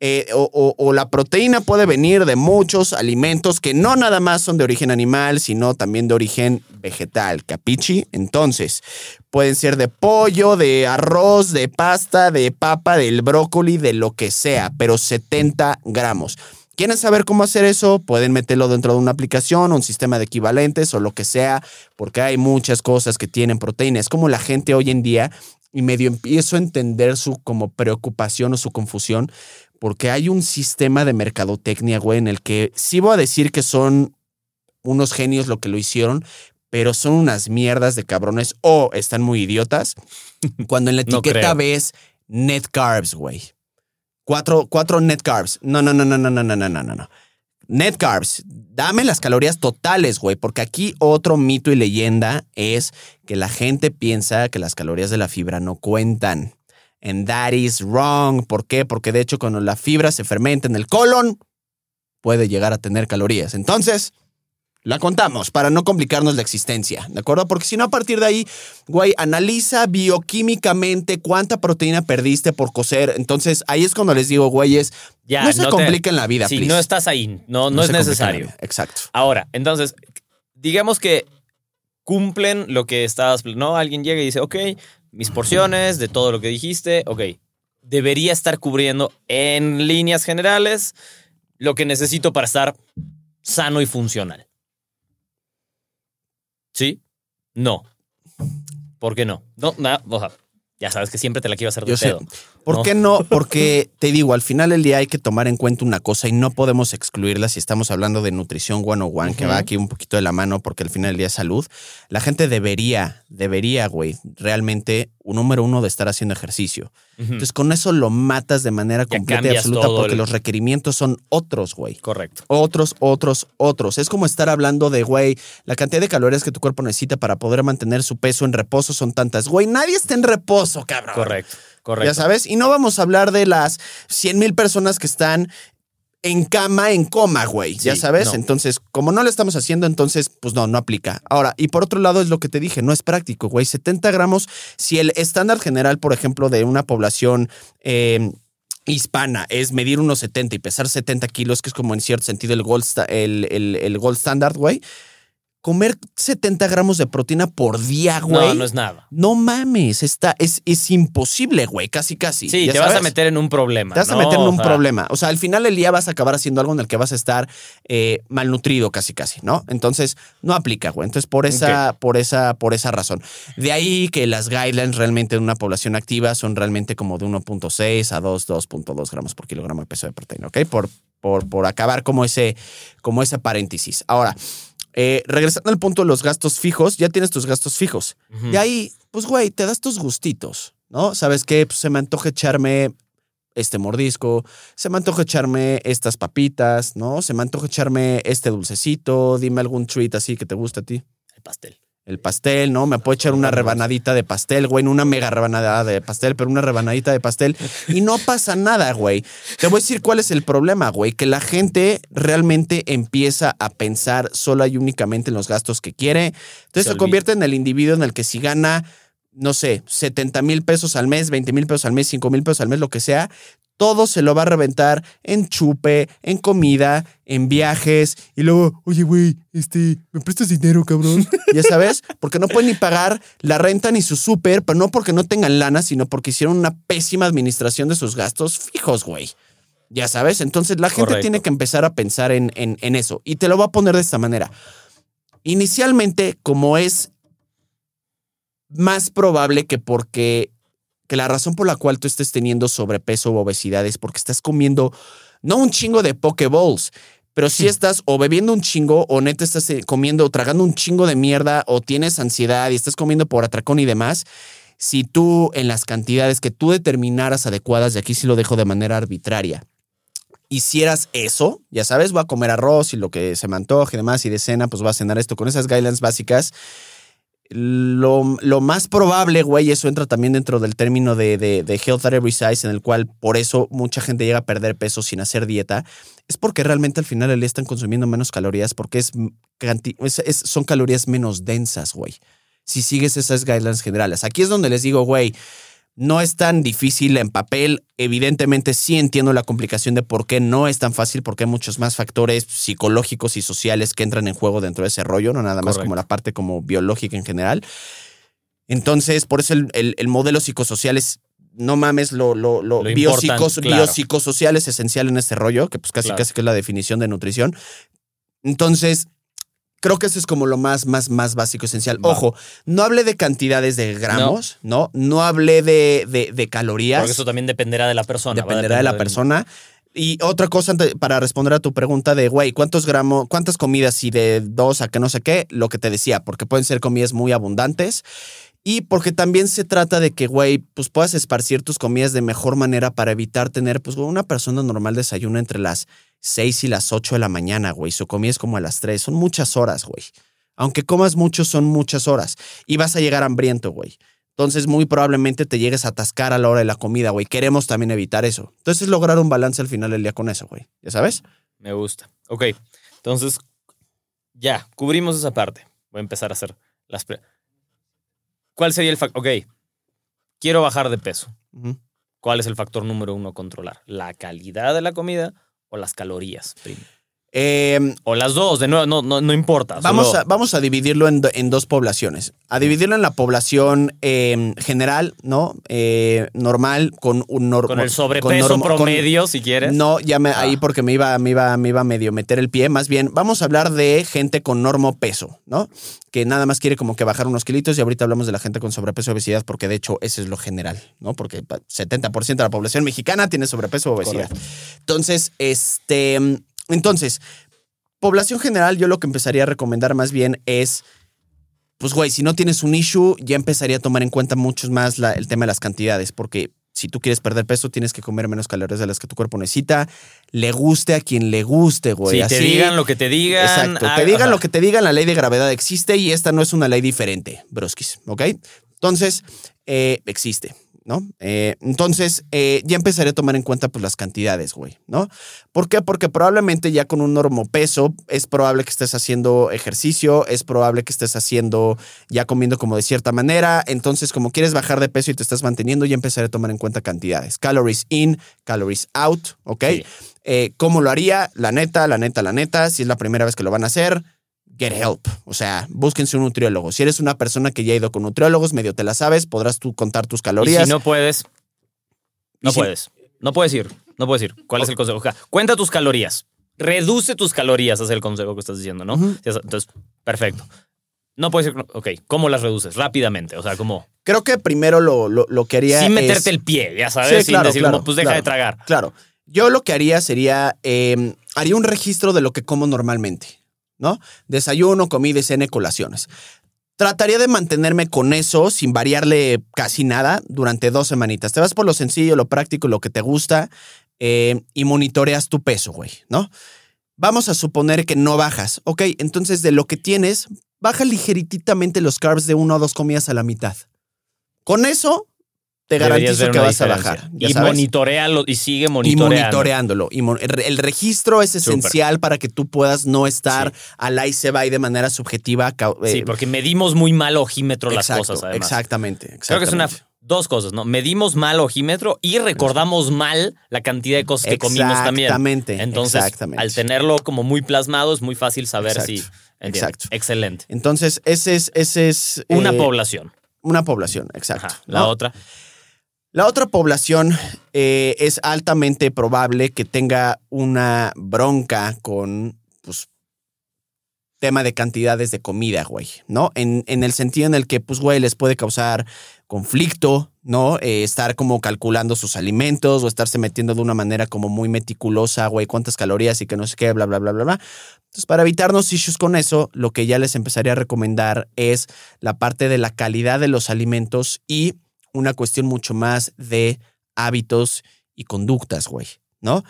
Eh, o, la proteína puede venir de muchos alimentos que no nada más son de origen animal, sino también de origen vegetal, capichi. Entonces, pueden ser de pollo, de arroz, de pasta, de papa, del brócoli, de lo que sea, pero 70 gramos. ¿Quieren saber cómo hacer eso? Pueden meterlo dentro de una aplicación, un sistema de equivalentes o lo que sea, porque hay muchas cosas que tienen proteína. Es como la gente hoy en día, y medio empiezo a entender su como preocupación o su confusión, porque hay un sistema de mercadotecnia, güey, en el que sí voy a decir que son unos genios lo que lo hicieron, pero son unas mierdas de cabrones o están muy idiotas. Cuando en la etiqueta ves net carbs, güey. Cuatro, cuatro net carbs. No, no, no, no, no, no, no, no, no, no. Net carbs. Dame las calorías totales, güey, porque aquí otro mito y leyenda es que la gente piensa que las calorías de la fibra no cuentan. And that is wrong. ¿Por qué? Porque de hecho cuando la fibra se fermenta en el colon, puede llegar a tener calorías. Entonces, la contamos para no complicarnos la existencia, ¿de acuerdo? Porque si no, a partir de ahí, güey, analiza bioquímicamente cuánta proteína perdiste por cocer. Entonces, ahí es cuando les digo, güeyes, Ya, no se te- compliquen la vida, Si please. no estás ahí, no, no, es compliquen la necesario. Exacto. Ahora, entonces, digamos que cumplen lo que estabas, ¿no? Alguien llega y dice, ok, mis porciones de todo lo que dijiste, ok, debería estar cubriendo en líneas generales lo que necesito para estar sano y funcional. ¿Sí? No. ¿Por qué no? No, nada, o sea, ya sabes que siempre te la quiero hacer de Yo sé. ¿Por No. qué no? Porque te digo, al final del día hay que tomar en cuenta una cosa y no podemos excluirla si estamos hablando de nutrición one-on-one, que Ujú. va aquí un poquito de la mano porque al final del día es salud. La gente debería, debería, güey, realmente, un número uno de estar haciendo ejercicio. Entonces con eso lo matas de manera Ya completa y absoluta porque el- los requerimientos son otros, güey. Correcto. Otros, otros, otros. Es como estar hablando de, güey, la cantidad de calorías que tu cuerpo necesita para poder mantener su peso en reposo son tantas. Güey, nadie está en reposo, cabrón. Correcto. Correcto. Ya sabes, y no vamos a hablar de las 100 mil personas que están en cama, en coma, güey. ya sabes, no. entonces, como no lo estamos haciendo, entonces, pues no, no aplica. Ahora, y por otro lado, es lo que te dije, no es práctico, güey. 70 gramos, si el estándar general, por ejemplo, de una población... eh, hispana es medir unos 70 y pesar 70 kilos, que es como en cierto sentido el gold, el, el, el gold standard, güey. Comer 70 gramos de proteína por día, güey. no, no es nada. No mames, está, es, es imposible, güey, casi casi. Sí, ¿ya te vas a meter en un problema. Te vas a meter en O un sea, problema. O sea, al final del día vas a acabar haciendo algo en el que vas a estar eh, malnutrido casi casi, ¿no? Entonces, no aplica, güey. Entonces, por esa, por esa, por esa razón. De ahí que las guidelines realmente en una población activa son realmente como de 1.6 a 2, 2.2 gramos por kilogramo de peso de proteína, ¿ok? Por, por, por acabar como ese, como ese paréntesis. Ahora, eh, regresando al punto de los gastos fijos, ya tienes tus gastos fijos. ujú. Y ahí, pues, güey, te das tus gustitos, ¿no? ¿Sabes qué? Pues se me antoja echarme este mordisco, se me antoja echarme estas papitas, ¿no? Se me antoja echarme este dulcecito, dime algún treat así que te gusta a ti. El pastel. El pastel, ¿no? Me puedo echar una rebanadita de pastel, güey, no una mega rebanada de pastel, pero una rebanadita de pastel y no pasa nada, güey. Te voy a decir cuál es el problema, güey, que la gente realmente empieza a pensar sola y únicamente en los gastos que quiere. Entonces Se se, convierte en el individuo en el que si gana, no sé, 70 mil pesos al mes, 20 mil pesos al mes, 5 mil pesos al mes, lo que sea, todo se lo va a reventar en chupe, en comida, en viajes. Y luego, oye, güey, este, ¿me prestas dinero, cabrón? ya sabes, porque no pueden ni pagar la renta ni su súper, pero no porque no tengan lana, sino porque hicieron una pésima administración de sus gastos fijos, güey. Ya sabes, entonces la gente Correcto. tiene que empezar a pensar en, en, en eso. Y te lo voy a poner de esta manera. Inicialmente, como es más probable que porque que la razón por la cual tú estés teniendo sobrepeso o obesidad es porque estás comiendo no un chingo de pokeballs, pero sí estás o bebiendo un chingo o neta estás eh, comiendo o tragando un chingo de mierda o tienes ansiedad y estás comiendo por atracón y demás. Si tú en las cantidades que tú determinaras adecuadas, y aquí sí lo dejo de manera arbitraria, hicieras eso, ya sabes, voy a comer arroz y lo que se me antoje y demás, y de cena, pues voy a cenar esto con esas guidelines básicas. Lo, lo más probable, güey, eso entra también dentro del término de, de, de health at every size, en el cual por eso mucha gente llega a perder peso sin hacer dieta, es porque realmente al final día están consumiendo menos calorías, porque es- es- son calorías menos densas, güey. Si sigues esas guidelines generales. Aquí es donde les digo, güey, no es tan difícil en papel. Evidentemente sí entiendo la complicación de por qué no es tan fácil, porque hay muchos más factores psicológicos y sociales que entran en juego dentro de ese rollo, no nada más Correcto. como la parte como biológica en general. Entonces, por eso el, el- el modelo psicosocial es, no mames, lo, lo, lo, Lo biopsicos- importante, claro. biopsicosocial es esencial en este rollo, que pues casi Claro. casi que es la definición de nutrición. Entonces, creo que eso es como lo más, más, más básico, esencial. Va. Ojo, no hablé de cantidades de gramos, ¿no? No, hablé de, de, de calorías. Porque eso también dependerá de la persona. Dependerá de la persona. Y otra cosa para responder a tu pregunta de, güey, ¿cuántos gramos, cuántas comidas y de dos a que no sé qué? Lo que te decía, porque pueden ser comidas muy abundantes y porque también se trata de que, güey, pues puedas esparcir tus comidas de mejor manera para evitar tener, pues, una persona normal desayuna entre las 6 y las 8 de la mañana, güey. Su comida es como a las 3. Son muchas horas, güey. Aunque comas mucho, son muchas horas. Y vas a llegar hambriento, güey. Entonces, muy probablemente te llegues a atascar a la hora de la comida, güey. Queremos también evitar eso. Entonces, lograr un balance al final del día con eso, güey. ¿Ya sabes? Me gusta. Ok, entonces ya, cubrimos esa parte. Voy a empezar a hacer las... pre- ¿Cuál sería el factor? Ok, quiero bajar de peso. ¿Cuál es el factor número uno a controlar? ¿La calidad de la comida o las calorías? Prim? Eh, O las dos, de nuevo, no, no, no importa. Vamos solo- a, vamos a dividirlo en, en dos poblaciones. A dividirlo en la población eh, general, ¿no? Eh, normal, con un nor- Con el sobrepeso con- promedio, si quieres. No, ya me, ahí Ah. porque me iba, me, iba, me iba a medio meter el pie. Más bien, vamos a hablar de gente con normo peso, ¿no? Que nada más quiere como que bajar unos kilitos y ahorita hablamos de la gente con sobrepeso y obesidad porque de hecho ese es lo general, ¿no? Porque pa- 70% de la población mexicana tiene sobrepeso o obesidad. Entonces, este, entonces, población general, yo lo que empezaría a recomendar más bien es, pues, güey, si no tienes un issue, ya empezaría a tomar en cuenta mucho más la- el tema de las cantidades, porque si tú quieres perder peso, tienes que comer menos calorías de las que tu cuerpo necesita. Le guste a quien le guste, güey. si te digan lo que te digan. Exacto. te digan ajá. lo que te digan, la ley de gravedad existe y esta no es una ley diferente, broskis, ¿ok? Entonces, eh, existe, ¿no? Eh, entonces, eh, ya empezaré a tomar en cuenta pues las cantidades, güey, ¿no? ¿Por qué? Porque probablemente ya con un normopeso es probable que estés haciendo ejercicio, es probable que estés haciendo, ya comiendo como de cierta manera, entonces como quieres bajar de peso y te estás manteniendo, ya empezaré a tomar en cuenta cantidades. Calories in, calories out, ¿ok? Sí. Eh, ¿Cómo lo haría? La neta, la neta, la neta, si es la primera vez que lo van a hacer, get help. O sea, búsquense un nutriólogo. Si eres una persona que ya ha ido con nutriólogos, medio te la sabes, podrás tú contar tus Y calorías. si no puedes, no si- puedes. No puedes ir. No puedes ir. ¿Cuál es el consejo? O sea, Cuenta tus calorías. Reduce tus calorías, es el consejo que estás diciendo, ¿no? Entonces, perfecto. No puedes ir. Ok, ¿cómo las reduces? Rápidamente. O sea, como. Creo que primero lo, lo, lo que haría Sin es- meterte el pie, ya sabes. Sí, sin claro, decir, claro, pues deja claro. de tragar. Claro. Yo lo que haría sería, eh, haría un registro de lo que como normalmente, ¿no? Desayuno, comida, cena colaciones. Trataría de mantenerme con eso sin variarle casi nada durante dos semanitas. Te vas por lo sencillo, lo práctico, lo que te gusta eh, y monitoreas tu peso, güey, ¿no? Vamos a suponer que no bajas. Ok, entonces de lo que tienes, baja ligerititamente los carbs de una o dos comidas a la mitad. Con eso te garantizo que vas a bajar. ¿ya Y sabes? monitorealo y sigue monitoreando. monitoreándolo. Y mon- el re- el registro es esencial para que tú puedas no estar al ahí se va y de manera subjetiva. Sí, eh, porque medimos muy mal ojímetro las cosas, además. Exactamente, Creo que es una dos cosas, ¿no? Medimos mal ojímetro y recordamos mal la cantidad de cosas que comimos también. Exactamente. Entonces, exactamente. al tenerlo como muy plasmado, es muy fácil saber Exacto, si. entiendo. exacto. Excelente. Entonces, ese es, ese es Una eh, población. Una población, exacto. Ajá. La ¿no? otra. La otra población eh, es altamente probable que tenga una bronca con, pues, tema de cantidades de comida, güey, ¿no? En, en el sentido en el que, pues, güey, les puede causar conflicto, ¿no? Eh, estar como calculando sus alimentos o estarse metiendo de una manera como muy meticulosa, güey, cuántas calorías y que no sé qué, bla, bla, bla, bla, bla. Entonces, para evitarnos issues con eso, lo que ya les empezaría a recomendar es la parte de la calidad de los alimentos y una cuestión mucho más de hábitos y conductas, güey, ¿no?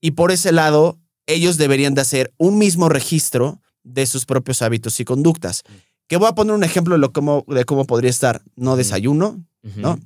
Y por ese lado, ellos deberían de hacer un mismo registro de sus propios hábitos y conductas. Que voy a poner un ejemplo de, lo cómo, de cómo podría estar. No desayuno, Ujú. ¿no?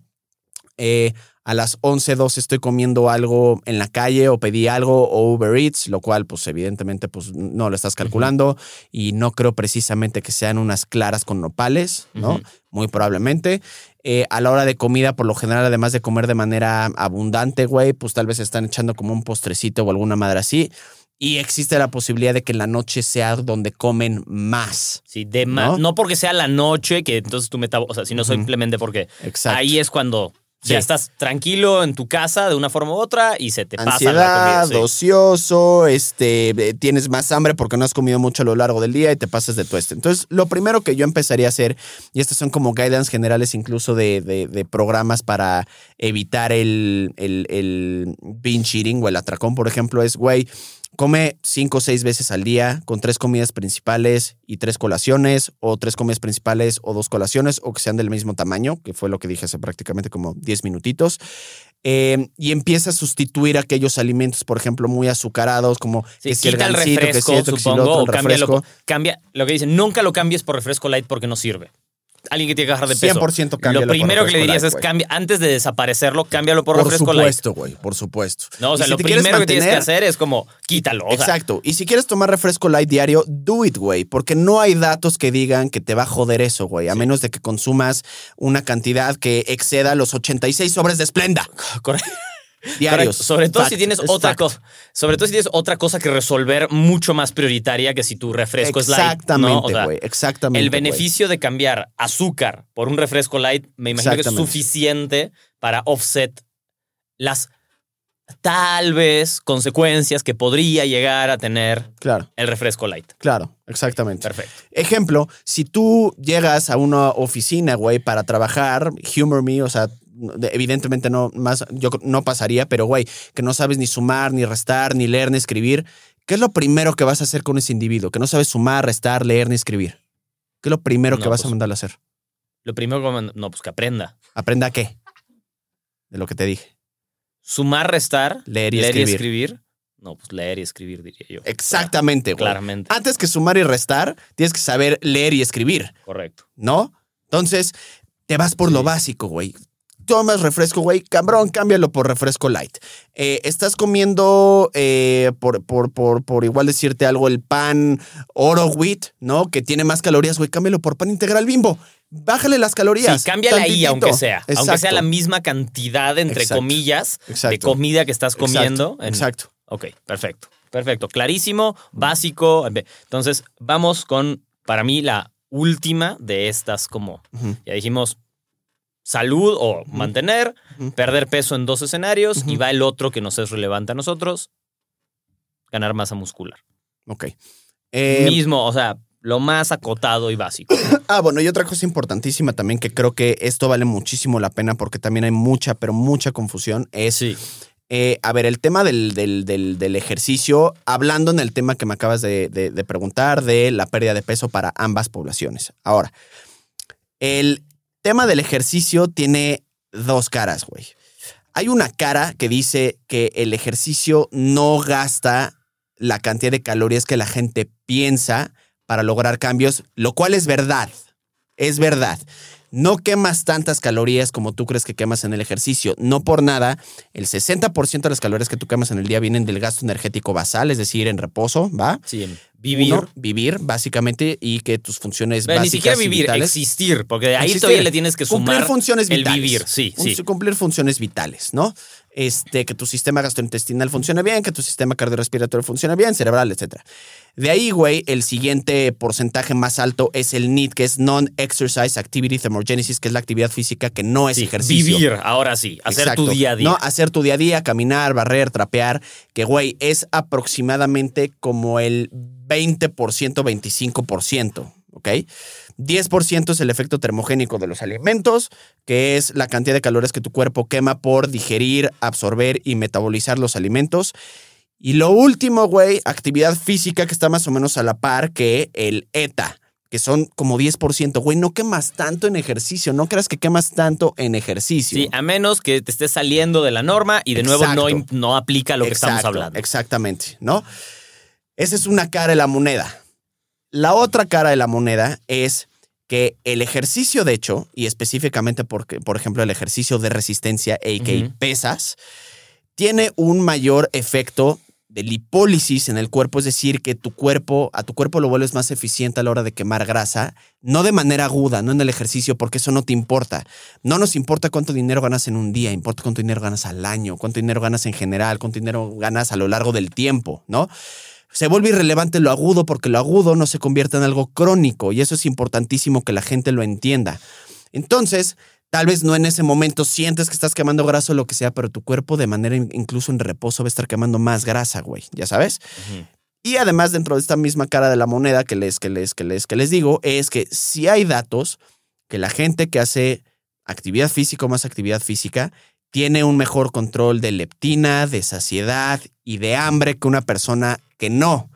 Eh, a las 11, 12 estoy comiendo algo en la calle o pedí algo o Uber Eats, lo cual pues evidentemente pues no lo estás calculando y no creo precisamente que sean unas claras con nopales, ¿no? Muy probablemente. Eh, a la hora de comida, por lo general, además de comer de manera abundante, güey, pues tal vez están echando como un postrecito o alguna madre así. Y existe la posibilidad de que en la noche sea donde comen más. Sí, de ma- ¿No? ¿No? porque sea la noche que entonces tú metabolitas, o sea, sino Ujú. simplemente porque Exacto. ahí es cuando Sí. ya estás tranquilo en tu casa de una forma u otra y se te pasa la comida. sí. ocioso, este, eh, tienes más hambre porque no has comido mucho a lo largo del día y te pasas de tueste. Entonces, lo primero que yo empezaría a hacer, y estas son como guidance generales incluso de, de- de programas para evitar el, el, el binge eating o el atracón, por ejemplo, es, güey, come cinco o seis veces al día con tres comidas principales y tres colaciones, o tres comidas principales o dos colaciones, o que sean del mismo tamaño, que fue lo que dije hace prácticamente como 10 minutitos. Eh, y empieza a sustituir aquellos alimentos, por ejemplo, muy azucarados, como Sí, que si el quita el gansito, que si refresco, esto, que si lo supongo, otro, el refresco. Cambia, lo que dicen, nunca lo cambies por refresco light porque no sirve. Alguien que tiene que bajar de peso. 100% cámbialo Lo por primero que le dirías light, es cambia, antes de desaparecerlo, cámbialo por, Por refresco light. supuesto, güey, por supuesto. No, o sea, si lo primero que tienes que hacer es como quítalo. o sea, Exacto. Y si quieres tomar refresco light diario, do it, güey. Porque no hay datos que digan que te va a joder eso, güey. A menos de que consumas una cantidad que exceda los 86 sobres de Splenda correcto. Diarios. Sobre todo si tienes es otra cosa. Sobre todo si tienes otra cosa que resolver mucho más prioritaria que si tu refresco es light. ¿no? Exactamente, O sea, güey. exactamente. el beneficio de cambiar azúcar por un refresco light, me imagino que es suficiente para offset las tal vez consecuencias que podría llegar a tener Claro, el refresco light. claro, exactamente. Perfecto. Ejemplo, si tú llegas a una oficina, güey, para trabajar, humor me, o sea, evidentemente no más, yo no pasaría, pero güey, que no sabes ni sumar, ni restar, ni leer, ni escribir, ¿qué es lo primero que vas a hacer con ese individuo? Que no sabes sumar, restar, leer, ni escribir. ¿Qué es lo primero que vas a pues- mandarle a hacer? Lo primero que no, pues que aprenda. ¿Aprenda qué? De lo que te dije. Sumar, restar, Leer y leer y escribir. escribir. No, pues leer y escribir, diría yo. Exactamente, güey. Claramente. Antes que sumar y restar, tienes que saber leer y escribir. Correcto. ¿no? Entonces, te vas por Sí. lo básico, güey. Tomas refresco, güey, cabrón, cámbialo por refresco light. Eh, estás comiendo, eh, por, por, por, por igual decirte algo, el pan oro wheat, ¿no? Que tiene más calorías, güey, cámbialo por pan integral bimbo. Bájale las calorías. Sí, cámbiale ahí, tantitito. aunque sea. Aunque sea la misma cantidad, entre Exacto. comillas, de comida que estás comiendo. Exacto. en- Exacto. Ok, perfecto. Perfecto. Clarísimo, básico. Entonces, vamos con, para mí, la última de estas, como ya dijimos, salud o mantener, perder peso en dos escenarios, y va el otro que nos es relevante a nosotros, ganar masa muscular. Ok. Eh, Mismo, o sea, lo más acotado y básico. Ah, bueno, y otra cosa importantísima también que creo que esto vale muchísimo la pena porque también hay mucha, pero mucha confusión, es Sí. Eh, a ver, el tema del, del- del- del ejercicio, hablando en el tema que me acabas de, de- de preguntar, de la pérdida de peso para ambas poblaciones. Ahora, el tema del ejercicio tiene dos caras, güey. Hay una cara que dice que el ejercicio no gasta la cantidad de calorías que la gente piensa para lograr cambios, lo cual es verdad. Es verdad. No quemas tantas calorías como tú crees que quemas en el ejercicio. No por nada, el 60% de las calorías que tú quemas en el día vienen del gasto energético basal, es decir, en reposo, ¿va? Sí, en vivir. Uno, vivir, básicamente, y que tus funciones Ve, básicas Ni siquiera vivir, vitales- existir, porque ahí Existir. todavía le tienes que cumplir sumar funciones el vitales. vivir. Sí, sí. Cumplir funciones vitales, ¿no? Este, que tu sistema gastrointestinal funcione bien, que tu sistema cardiorrespiratorio funcione bien, cerebral, etc. De ahí, güey, el siguiente porcentaje más alto es el NEAT, que es Non-Exercise Activity Thermogenesis, que es la actividad física que no es Sí, ejercicio. Vivir, ahora sí, hacer Exacto. tu día a día. No, hacer tu día a día, caminar, barrer, trapear, que güey, es aproximadamente como el 20%, 25%, ¿ok? 10% es el efecto termogénico de los alimentos, que es la cantidad de calorías que tu cuerpo quema por digerir, absorber y metabolizar los alimentos. Y lo último, güey, actividad física que está más o menos a la par que el ETA, que son como 10%. Güey, no quemas tanto en ejercicio, no creas que quemas tanto en ejercicio. Sí, a menos que te estés saliendo de la norma y de nuevo no, no aplica lo que estamos hablando. Exactamente, ¿no? Esa es una cara de la moneda. La otra cara de la moneda es que el ejercicio, de hecho, y específicamente porque, por ejemplo, el ejercicio de resistencia, a.k.a. Pesas, tiene un mayor efecto de lipólisis en el cuerpo, es decir, que tu cuerpo, a tu cuerpo lo vuelves más eficiente a la hora de quemar grasa, no de manera aguda, no en el ejercicio, porque eso no te importa. No nos importa cuánto dinero ganas en un día, importa cuánto dinero ganas al año, cuánto dinero ganas en general, cuánto dinero ganas a lo largo del tiempo, ¿no? Se vuelve irrelevante lo agudo porque lo agudo no se convierte en algo crónico y eso es importantísimo que la gente lo entienda. Entonces, tal vez no en ese momento sientes que estás quemando grasa o lo que sea, pero tu cuerpo de manera in- incluso en reposo va a estar quemando más grasa, güey, ya sabes. Y además, dentro de esta misma cara de la moneda que les, que les, que les, que les digo, es que si hay datos que la gente que hace actividad física o más actividad física tiene un mejor control de leptina, de saciedad y de hambre que una persona que no.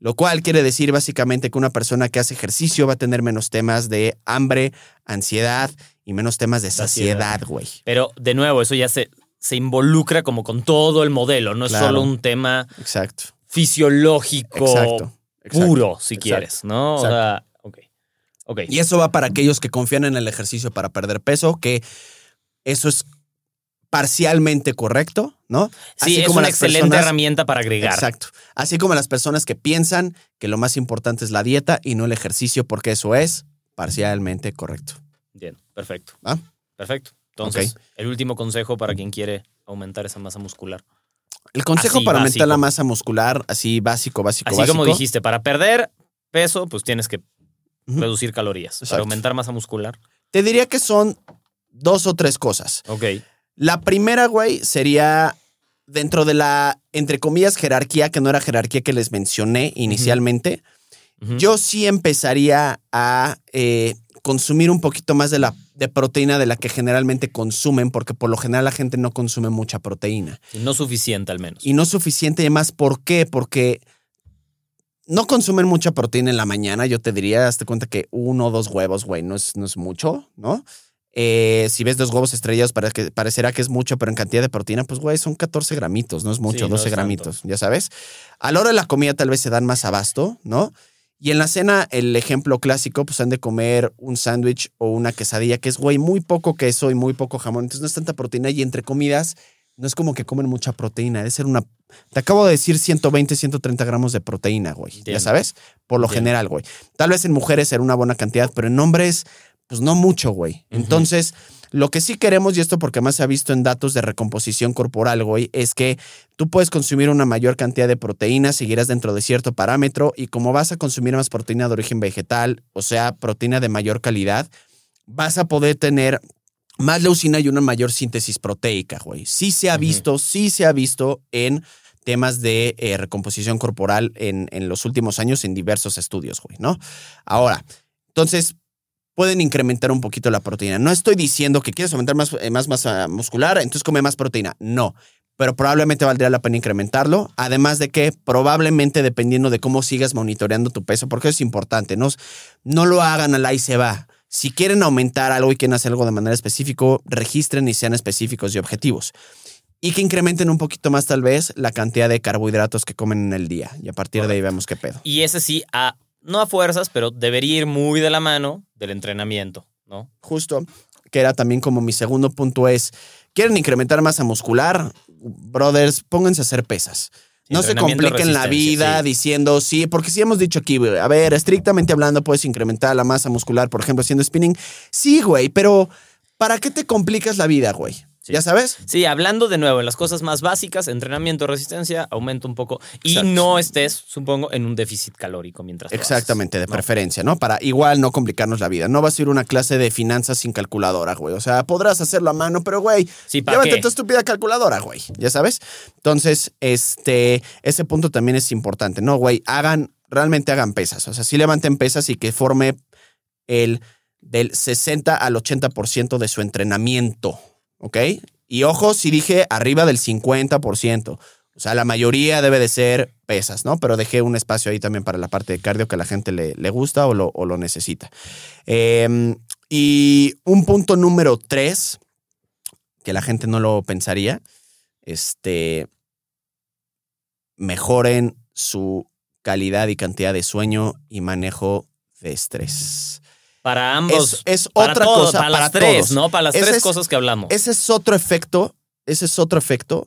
Lo cual quiere decir básicamente que una persona que hace ejercicio va a tener menos temas de hambre, ansiedad y menos temas de Saciedad. güey. Pero de nuevo, eso ya se, se involucra como con todo el modelo, no es solo un tema Exacto. fisiológico Exacto. exacto. puro, si quieres, ¿no? O sea, ok. Ok. Y eso va para aquellos que confían en el ejercicio para perder peso, que eso es parcialmente correcto, ¿no? sí, es una excelente herramienta para agregar. Exacto. Así como las personas que piensan que lo más importante es la dieta y no el ejercicio, porque eso es parcialmente correcto. Bien, perfecto. ¿Va? Perfecto. Entonces, el último consejo para quien quiere aumentar esa masa muscular. El consejo Así, para aumentar la masa muscular, así básico, básico, Así básico. como dijiste, para perder peso, pues tienes que reducir calorías. Para Exacto. aumentar masa muscular. Te diría que son dos o tres cosas. Ok. La primera, güey, sería dentro de la, entre comillas, jerarquía, que no era jerarquía que les mencioné inicialmente. Yo sí empezaría a eh, consumir un poquito más de la de proteína de la que generalmente consumen, porque por lo general la gente no consume mucha proteína. Sí, no suficiente al menos. Y no suficiente, y además, ¿por qué? Porque no consumen mucha proteína en la mañana. Yo te diría, hazte cuenta que uno o dos huevos, güey, no es, no es mucho, ¿no? Eh, si ves dos huevos estrellados, para que, parecerá que es mucho, pero en cantidad de proteína, pues, güey, son 14 gramitos, no es mucho, Sí, no 12 es tanto. gramitos, ya sabes. A la hora de la comida tal vez se dan más abasto, ¿no? Y en la cena, el ejemplo clásico, pues han de comer un sándwich o una quesadilla, que es, güey, muy poco queso y muy poco jamón. Entonces no es tanta proteína y entre comidas no es como que comen mucha proteína. Debe ser una... Te acabo de decir 120, 130 gramos de proteína, güey. Ya sabes, por lo Entiendo. general, güey. Tal vez en mujeres será una buena cantidad, pero en hombres, pues no mucho, güey. Entonces, lo que sí queremos, y esto porque más se ha visto en datos de recomposición corporal, güey, es que tú puedes consumir una mayor cantidad de proteína, seguirás dentro de cierto parámetro, y como vas a consumir más proteína de origen vegetal, o sea, proteína de mayor calidad, vas a poder tener más leucina y una mayor síntesis proteica, güey. Sí se ha visto, sí se ha visto en temas de eh, recomposición corporal en, en los últimos años en diversos estudios, güey, ¿no? Ahora, entonces, pueden incrementar un poquito la proteína. No estoy diciendo que quieres aumentar más, eh, más masa muscular, entonces come más proteína. No, pero probablemente valdría la pena incrementarlo. Además de que probablemente dependiendo de cómo sigas monitoreando tu peso, porque eso es importante, no, no lo hagan al ahí se va. Si quieren aumentar algo y quieren hacer algo de manera específica, registren y sean específicos y objetivos. Y que incrementen un poquito más tal vez la cantidad de carbohidratos que comen en el día. Y a partir de ahí vemos qué pedo. Y ese sí, a, no a fuerzas, pero debería ir muy de la mano del entrenamiento, ¿no? justo, que era también como mi segundo punto es, ¿quieren incrementar masa muscular? Brothers, pónganse a hacer pesas. No se compliquen la vida sí. diciendo, sí, porque sí hemos dicho aquí, a ver, estrictamente hablando, puedes incrementar la masa muscular, por ejemplo, haciendo spinning. Sí, güey, pero ¿para qué te complicas la vida, güey? Sí. ¿Ya sabes? Sí, hablando de nuevo en las cosas más básicas, entrenamiento, resistencia, aumenta un poco. Y Exacto. no estés, supongo, en un déficit calórico mientras haces, Exactamente, de ¿no? preferencia, ¿no? Para igual no complicarnos la vida. No vas a ir a una clase de finanzas sin calculadora, güey. O sea, podrás hacerlo a mano, pero, güey, Sí, ¿para llévate qué? tu estúpida calculadora, güey. ¿Ya sabes? Entonces, este, ese punto también es importante, ¿no, güey? Hagan, realmente hagan pesas. O sea, sí levanten pesas y que forme el del 60 al 80% de su entrenamiento, ¿ok? Y ojo, si dije arriba del 50%. O sea, la mayoría debe de ser pesas, ¿no? Pero dejé un espacio ahí también para la parte de cardio que a la gente le, le gusta o lo, necesita. Eh, y un punto número tres, que la gente no lo pensaría, este, mejoren su calidad y cantidad de sueño y manejo de estrés. Para ambos. Es, es para otra cosa para, para las tres. ¿no? Para las Ese tres es- cosas que hablamos. Ese es otro efecto, ese es otro efecto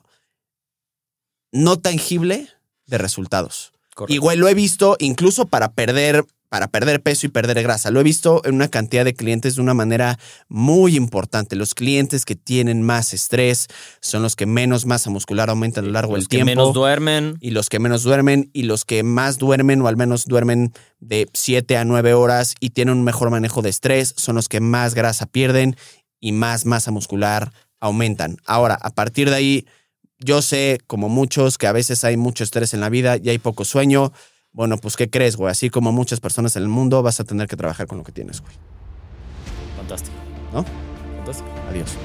no tangible de resultados. Correcto. Igual lo he visto incluso para perder, para perder peso y perder grasa. Lo he visto en una cantidad de clientes de una manera muy importante. Los clientes que tienen más estrés son los que menos masa muscular aumentan a lo largo Los del que tiempo. menos duermen. y los que menos duermen y los que más duermen o al menos duermen de 7 a 9 horas y tienen un mejor manejo de estrés son los que más grasa pierden y más masa muscular aumentan. Ahora, a partir de ahí, yo sé, como muchos, que a veces hay mucho estrés en la vida y hay poco sueño. Bueno, pues ¿qué crees, güey? Así como muchas personas en el mundo, vas a tener que trabajar con lo que tienes, güey. Fantástico. ¿No? Fantástico. Adiós.